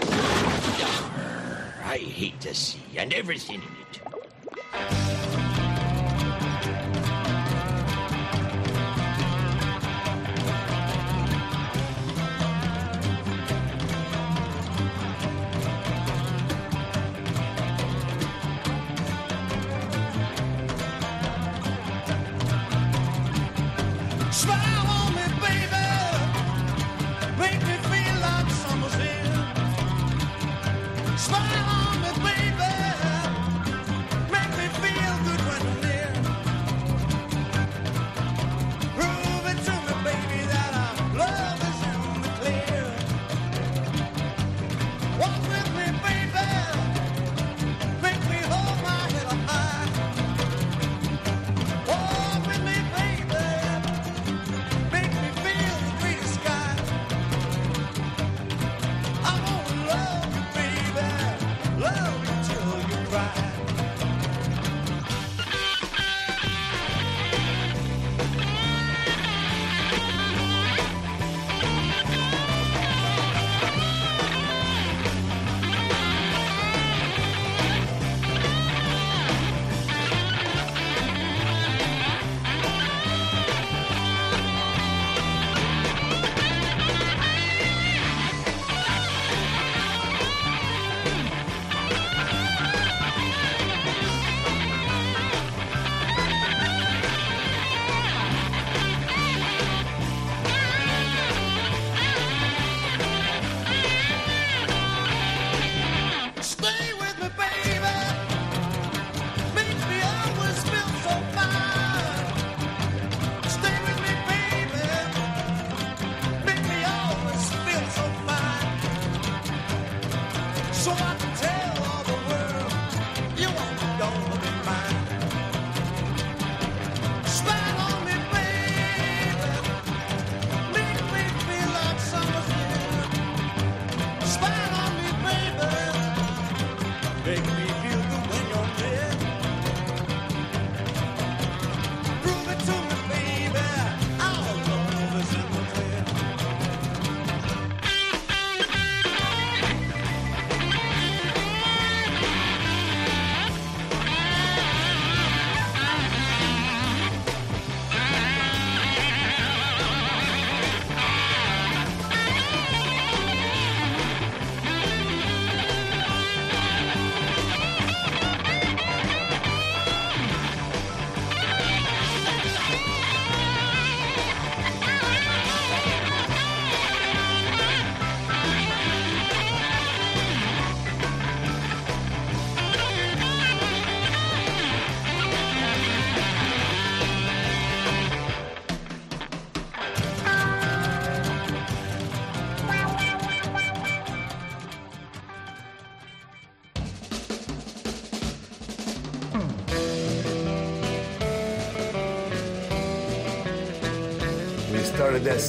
Dar, I hate the sea and everything in it.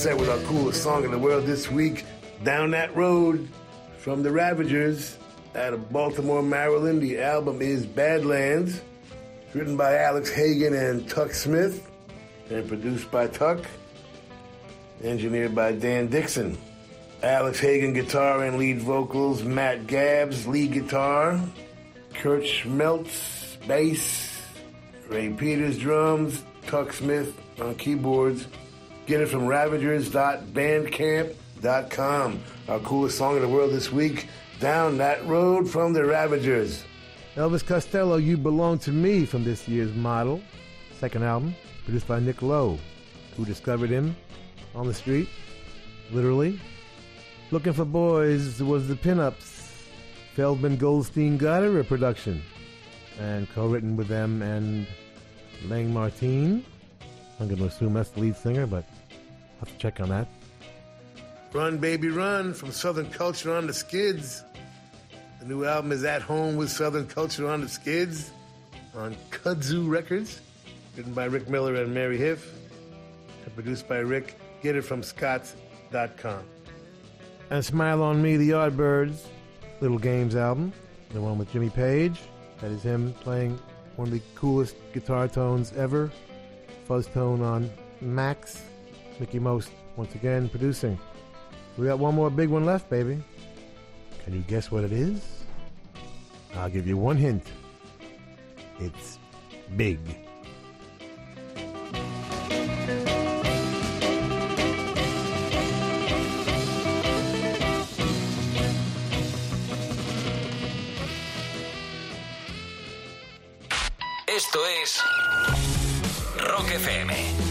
Set with our coolest song in the world this week, Down That Road, from the Ravagers out of Baltimore, Maryland. The album is Badlands, written by Alex Hagen and Tuck Smith, and produced by Tuck, engineered by Dan Dixon. Alex Hagen guitar and lead vocals, Matt Gabbs lead guitar, Kurt Schmeltz bass, Ray Peters drums, Tuck Smith on keyboards. Get it from ravagers.bandcamp.com. Our coolest song in the world this week, Down That Road from the Ravagers. Elvis Costello, You Belong to Me from this year's Model, second album, produced by Nick Lowe, who discovered him on the street, literally. Looking for Boys was the pinups. Feldman Goldstein Gottehrer a production, and co-written with them and Lang Martin. I'm going to assume that's the lead singer, but have to check on that. Run Baby Run from Southern Culture on the Skids. The new album is At Home with Southern Culture on the Skids on Kudzu Records, written by Rick Miller and Mary Huff, and produced by Rick. Get it from Scott.com. And Smile on Me, the Yardbirds, Little Games album, the one with Jimmy Page. That is him playing one of the coolest guitar tones ever. Fuzz tone on Max. Mickie Most, once again, producing. We got one more big one left, baby. Can you guess what it is? I'll give you one hint. It's big.
Esto es Rock FM.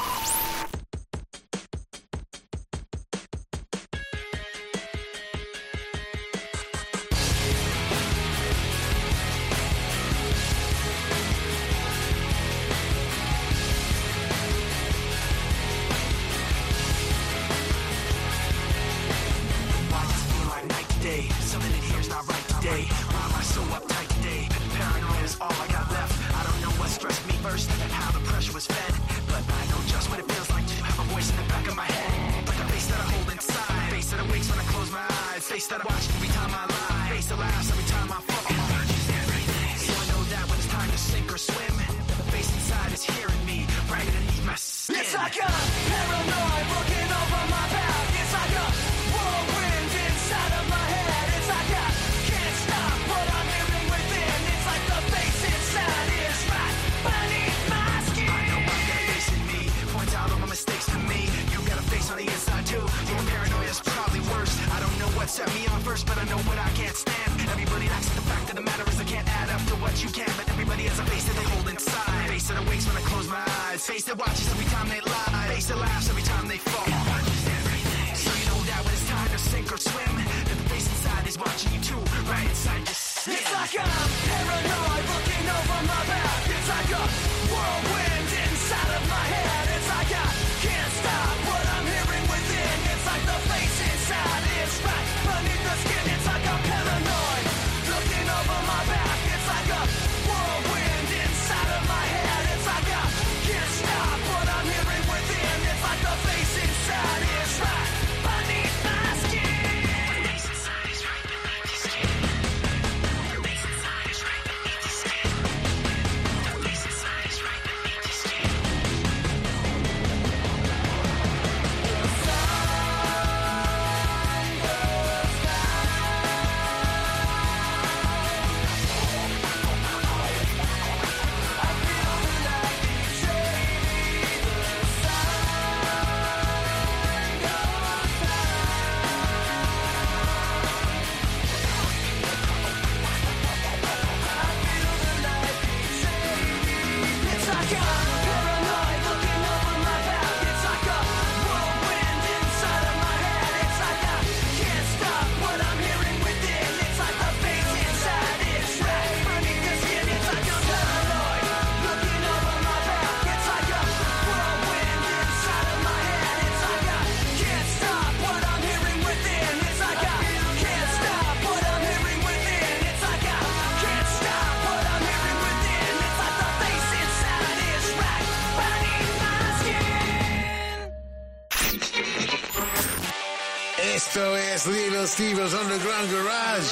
Underground Garage.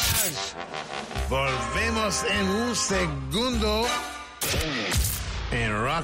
Volvemos en un segundo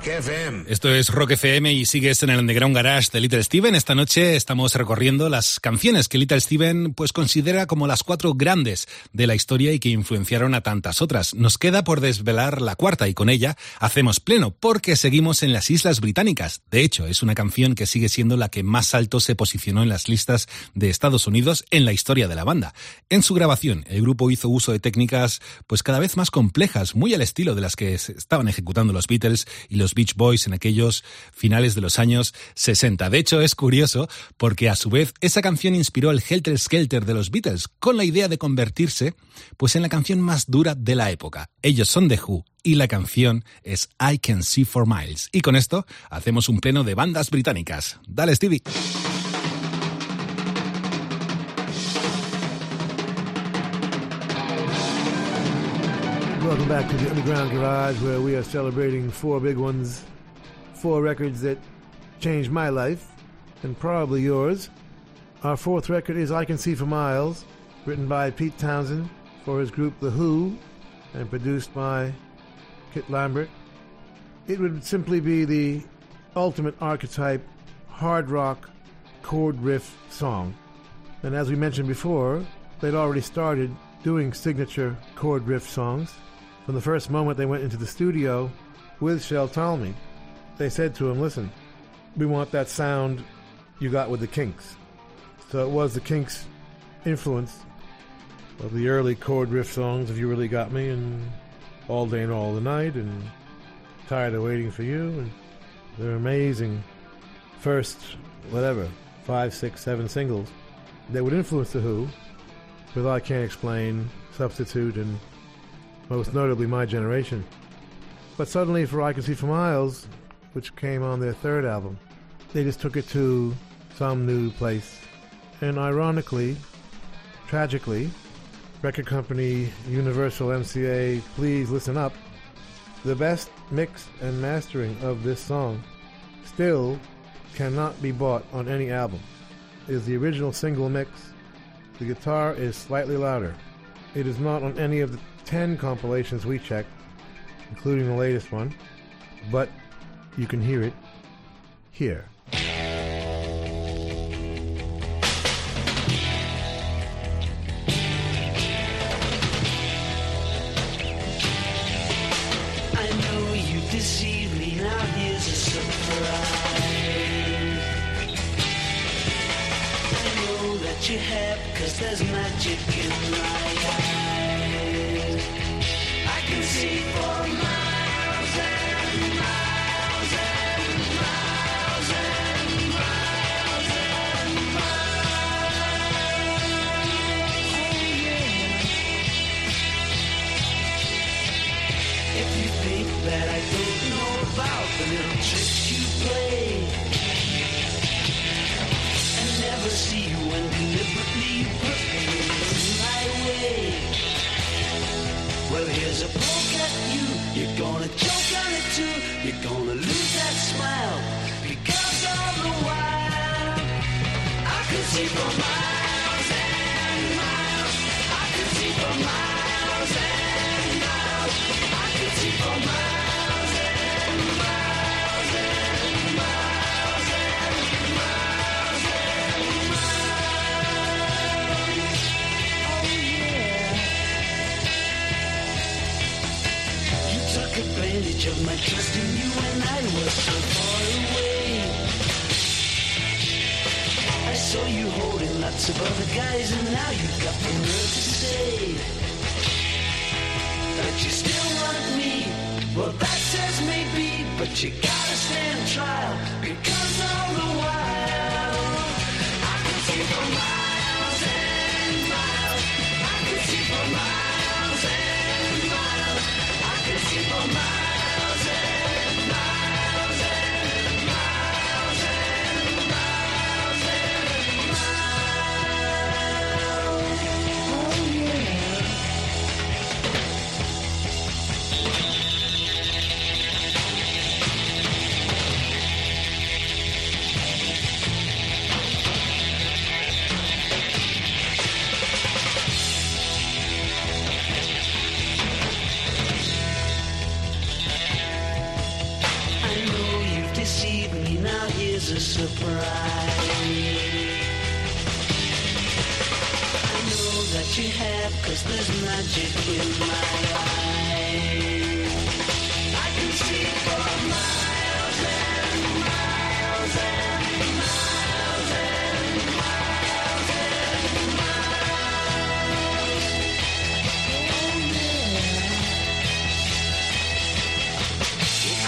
Rock FM.
Esto es Rock FM y sigues en el Underground Garage de Little Steven. Esta noche estamos recorriendo las canciones que Little Steven pues considera como las cuatro grandes de la historia y que influenciaron a tantas otras. Nos queda por desvelar la cuarta y con ella hacemos pleno porque seguimos en las Islas Británicas. De hecho, es una canción que sigue siendo la que más alto se posicionó en las listas de Estados Unidos en la historia de la banda. En su grabación, el grupo hizo uso de técnicas pues cada vez más complejas, muy al estilo de las que estaban ejecutando los Beatles y los Beach Boys en aquellos finales de los años 60. De hecho, es curioso porque a su vez esa canción inspiró el Helter Skelter de los Beatles con la idea de convertirse pues en la canción más dura de la época. Ellos son The Who y la canción es I Can See For Miles. Y con esto hacemos un pleno de bandas británicas. Dale, Stevie.
Welcome back to the Underground Garage, where we are celebrating four big ones, four records that changed my life, and probably yours. Our fourth record is I Can See for Miles, written by Pete Townshend for his group The Who, and produced by Kit Lambert. It would simply be the ultimate archetype hard rock chord riff song. And as we mentioned before, they'd already started doing signature chord riff songs. From the first moment they went into the studio with Shel Talmy, they said to him, Listen, we want that sound you got with the Kinks. So it was the Kinks' influence of the early chord riff songs, If You Really Got Me, and All Day and All the Night, and Tired of Waiting for You, and their amazing first, whatever, five, six, seven singles that would influence The Who with I Can't Explain, Substitute, and most notably My Generation. But suddenly, for I Can See for Miles, which came on their third album, they just took it to some new place. And ironically, tragically, record company Universal MCA, please listen up. The best mix and mastering of this song still cannot be bought on any album. It is the original single mix. The guitar is slightly louder. It is not on any of the 10 compilations we checked, including the latest one, but you can hear it here.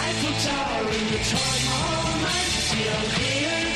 Eiffel Tower in your time all night till here.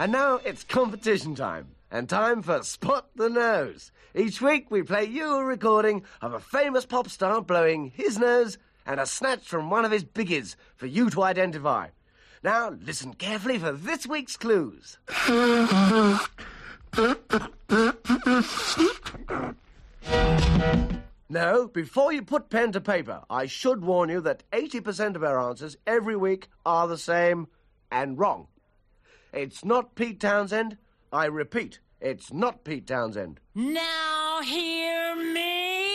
And
now it's competition time, and time for Spot the Nose. Each week we play you a recording of a famous pop star blowing his nose and a snatch from one of his biggies for you to identify. Now listen carefully for this week's clues. No, before you put pen to paper, I should warn you that 80% of our answers every week are the same and wrong. It's not Pete Townshend. I repeat, it's not Pete Townshend.
Now hear me.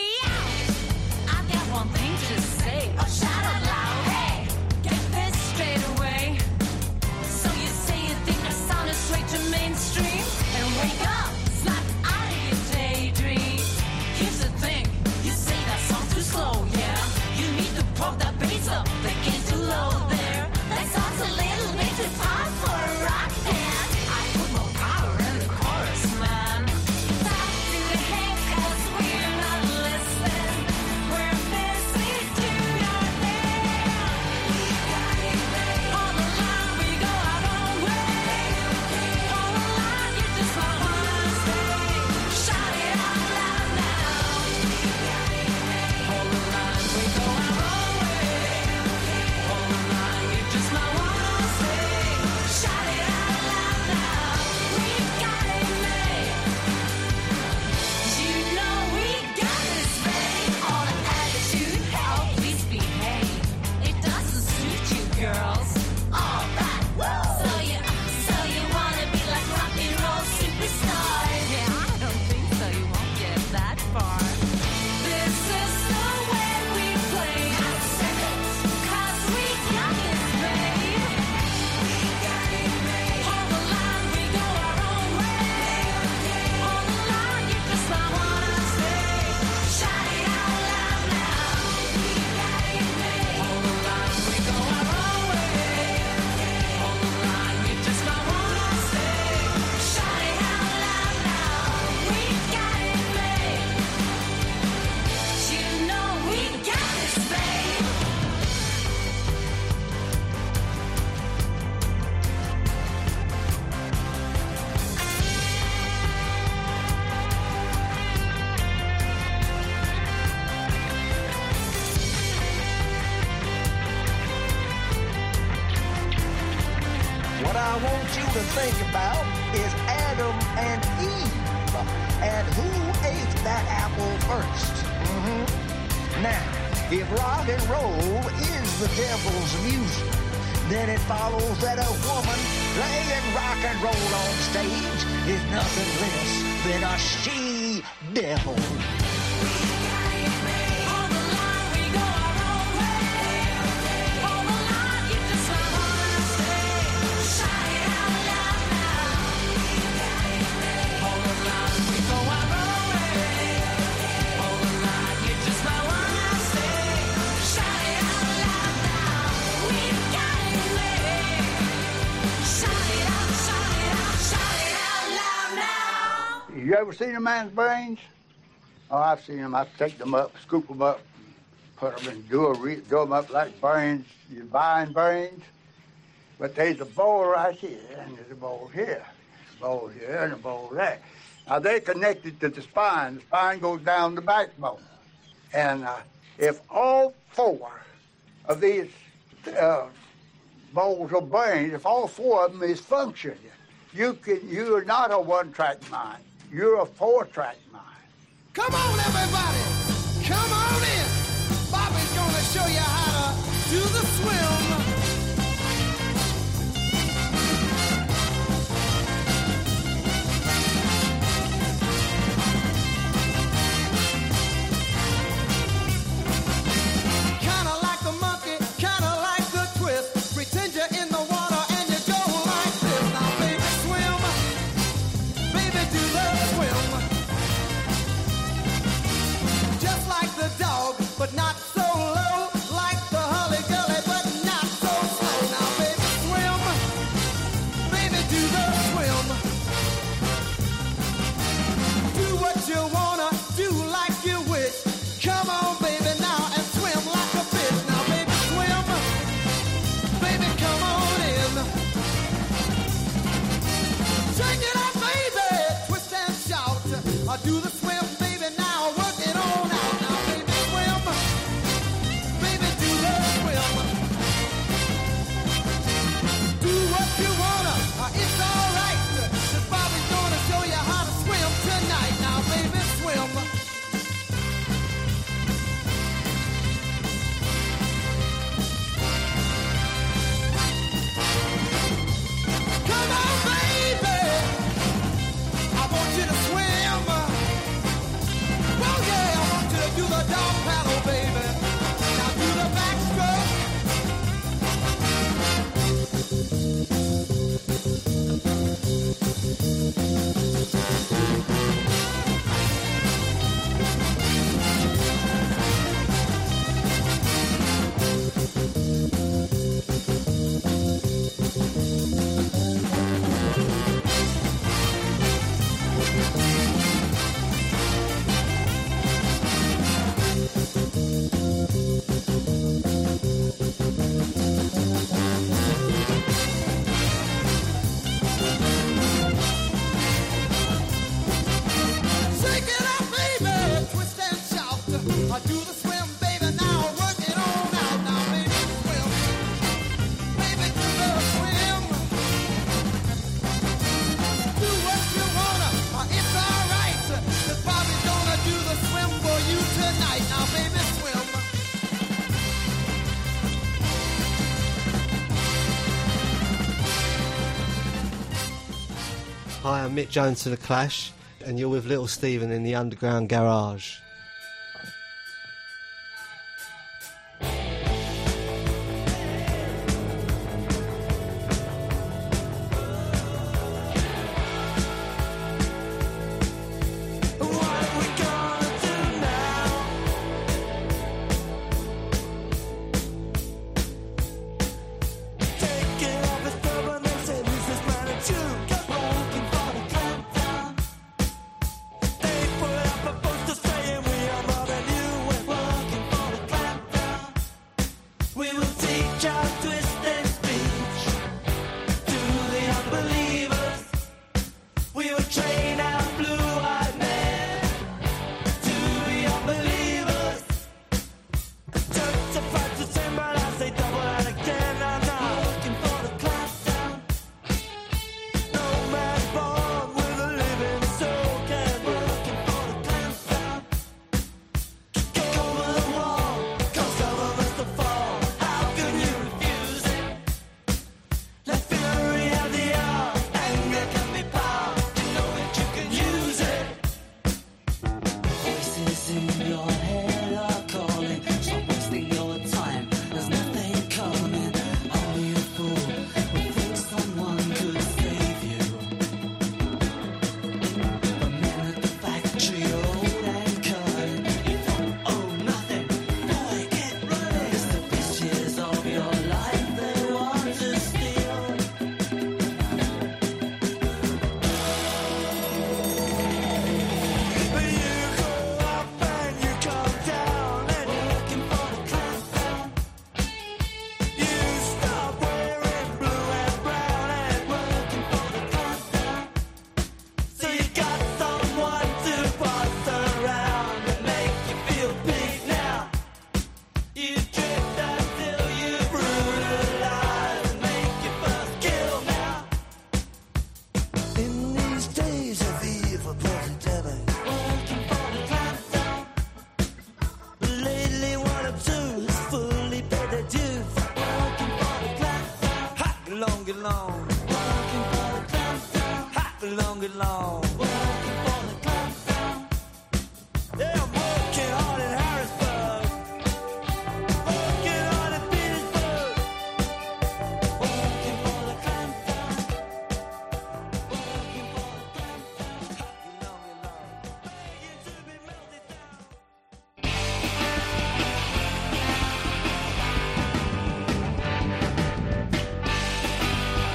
you to think
about is Adam and Eve. And who ate that apple 1st mm-hmm. Now, if rock and roll is the devil's music, then it follows that a woman playing rock and roll on stage is nothing less than a she devil. Ever seen a man's brains? Oh, I've seen them. I take them up, scoop them up, put them in, do, a do them up like brains, you buying brains. But there's a bowl right here, and there's a bowl here, a bowl here, and a bowl there. Now, they're connected to the spine. The spine goes down the backbone. And uh, if all four of these uh, bowls of brains, if all four of them is functioning, you can, you are not a one-track mind. You're a four-track mind.
Come on, everybody. Come on in. Bobby's going to show you how to do the swim.
Mick Jones to The Clash, and you're with Little Steven in the underground garage.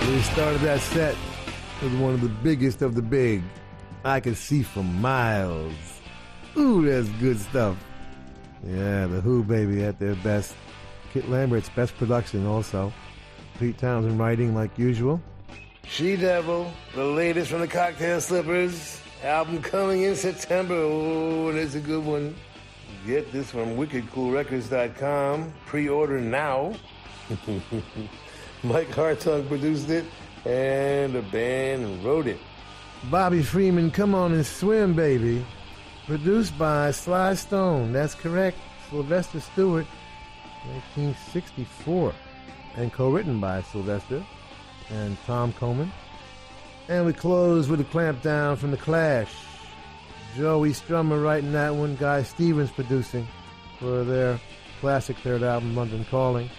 We
started that set with one of the biggest of the big. I could see for miles. Ooh, that's good stuff. Yeah, the Who baby at their best. Kit Lambert's best production also. Pete Townshend writing like usual.
She Devil, the latest from the Cocktail Slippers. Album coming in September. Oh, it's a good one. Get this from wickedcoolrecords.com. Pre-order now. *laughs* *laughs* Mike Hartung produced it, and the band wrote it.
Bobby Freeman, Come On and Swim, Baby. Produced by Sly Stone. That's correct. Sylvester Stewart, 1964. And co written by Sylvester and Tom Coman. And we close with a clamp down from The Clash. Joey Strummer writing that one, Guy Stevens producing for their classic third album, London Calling.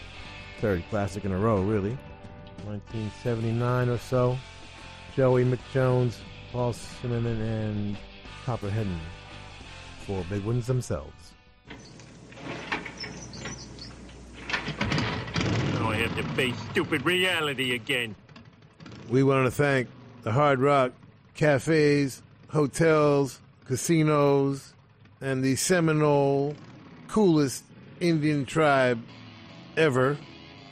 Third classic in a row, really. 1979 or so. Joe Mick Jones, Paul Simonon, and Topper Headon. Four big ones themselves.
Now I have to face stupid reality again.
We want to thank the Hard Rock cafes, hotels, casinos, and the Seminole coolest Indian tribe ever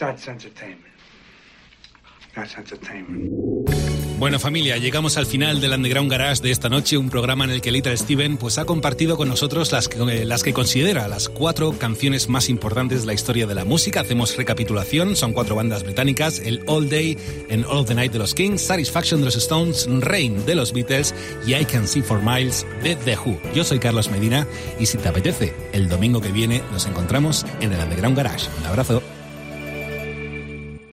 That's entertainment. That's entertainment.
Bueno familia, llegamos al final del Underground Garage de esta noche, un programa en el que Little Steven pues, ha compartido con nosotros las que, eh, las que considera las cuatro canciones más importantes de la historia de la música. Hacemos recapitulación, son cuatro bandas británicas, el All Day and All the Night de los Kings, Satisfaction de los Stones, Rain de los Beatles y I Can See for Miles de The Who. Yo soy Carlos Medina y si te apetece, el domingo que viene nos encontramos en el Underground Garage. Un abrazo.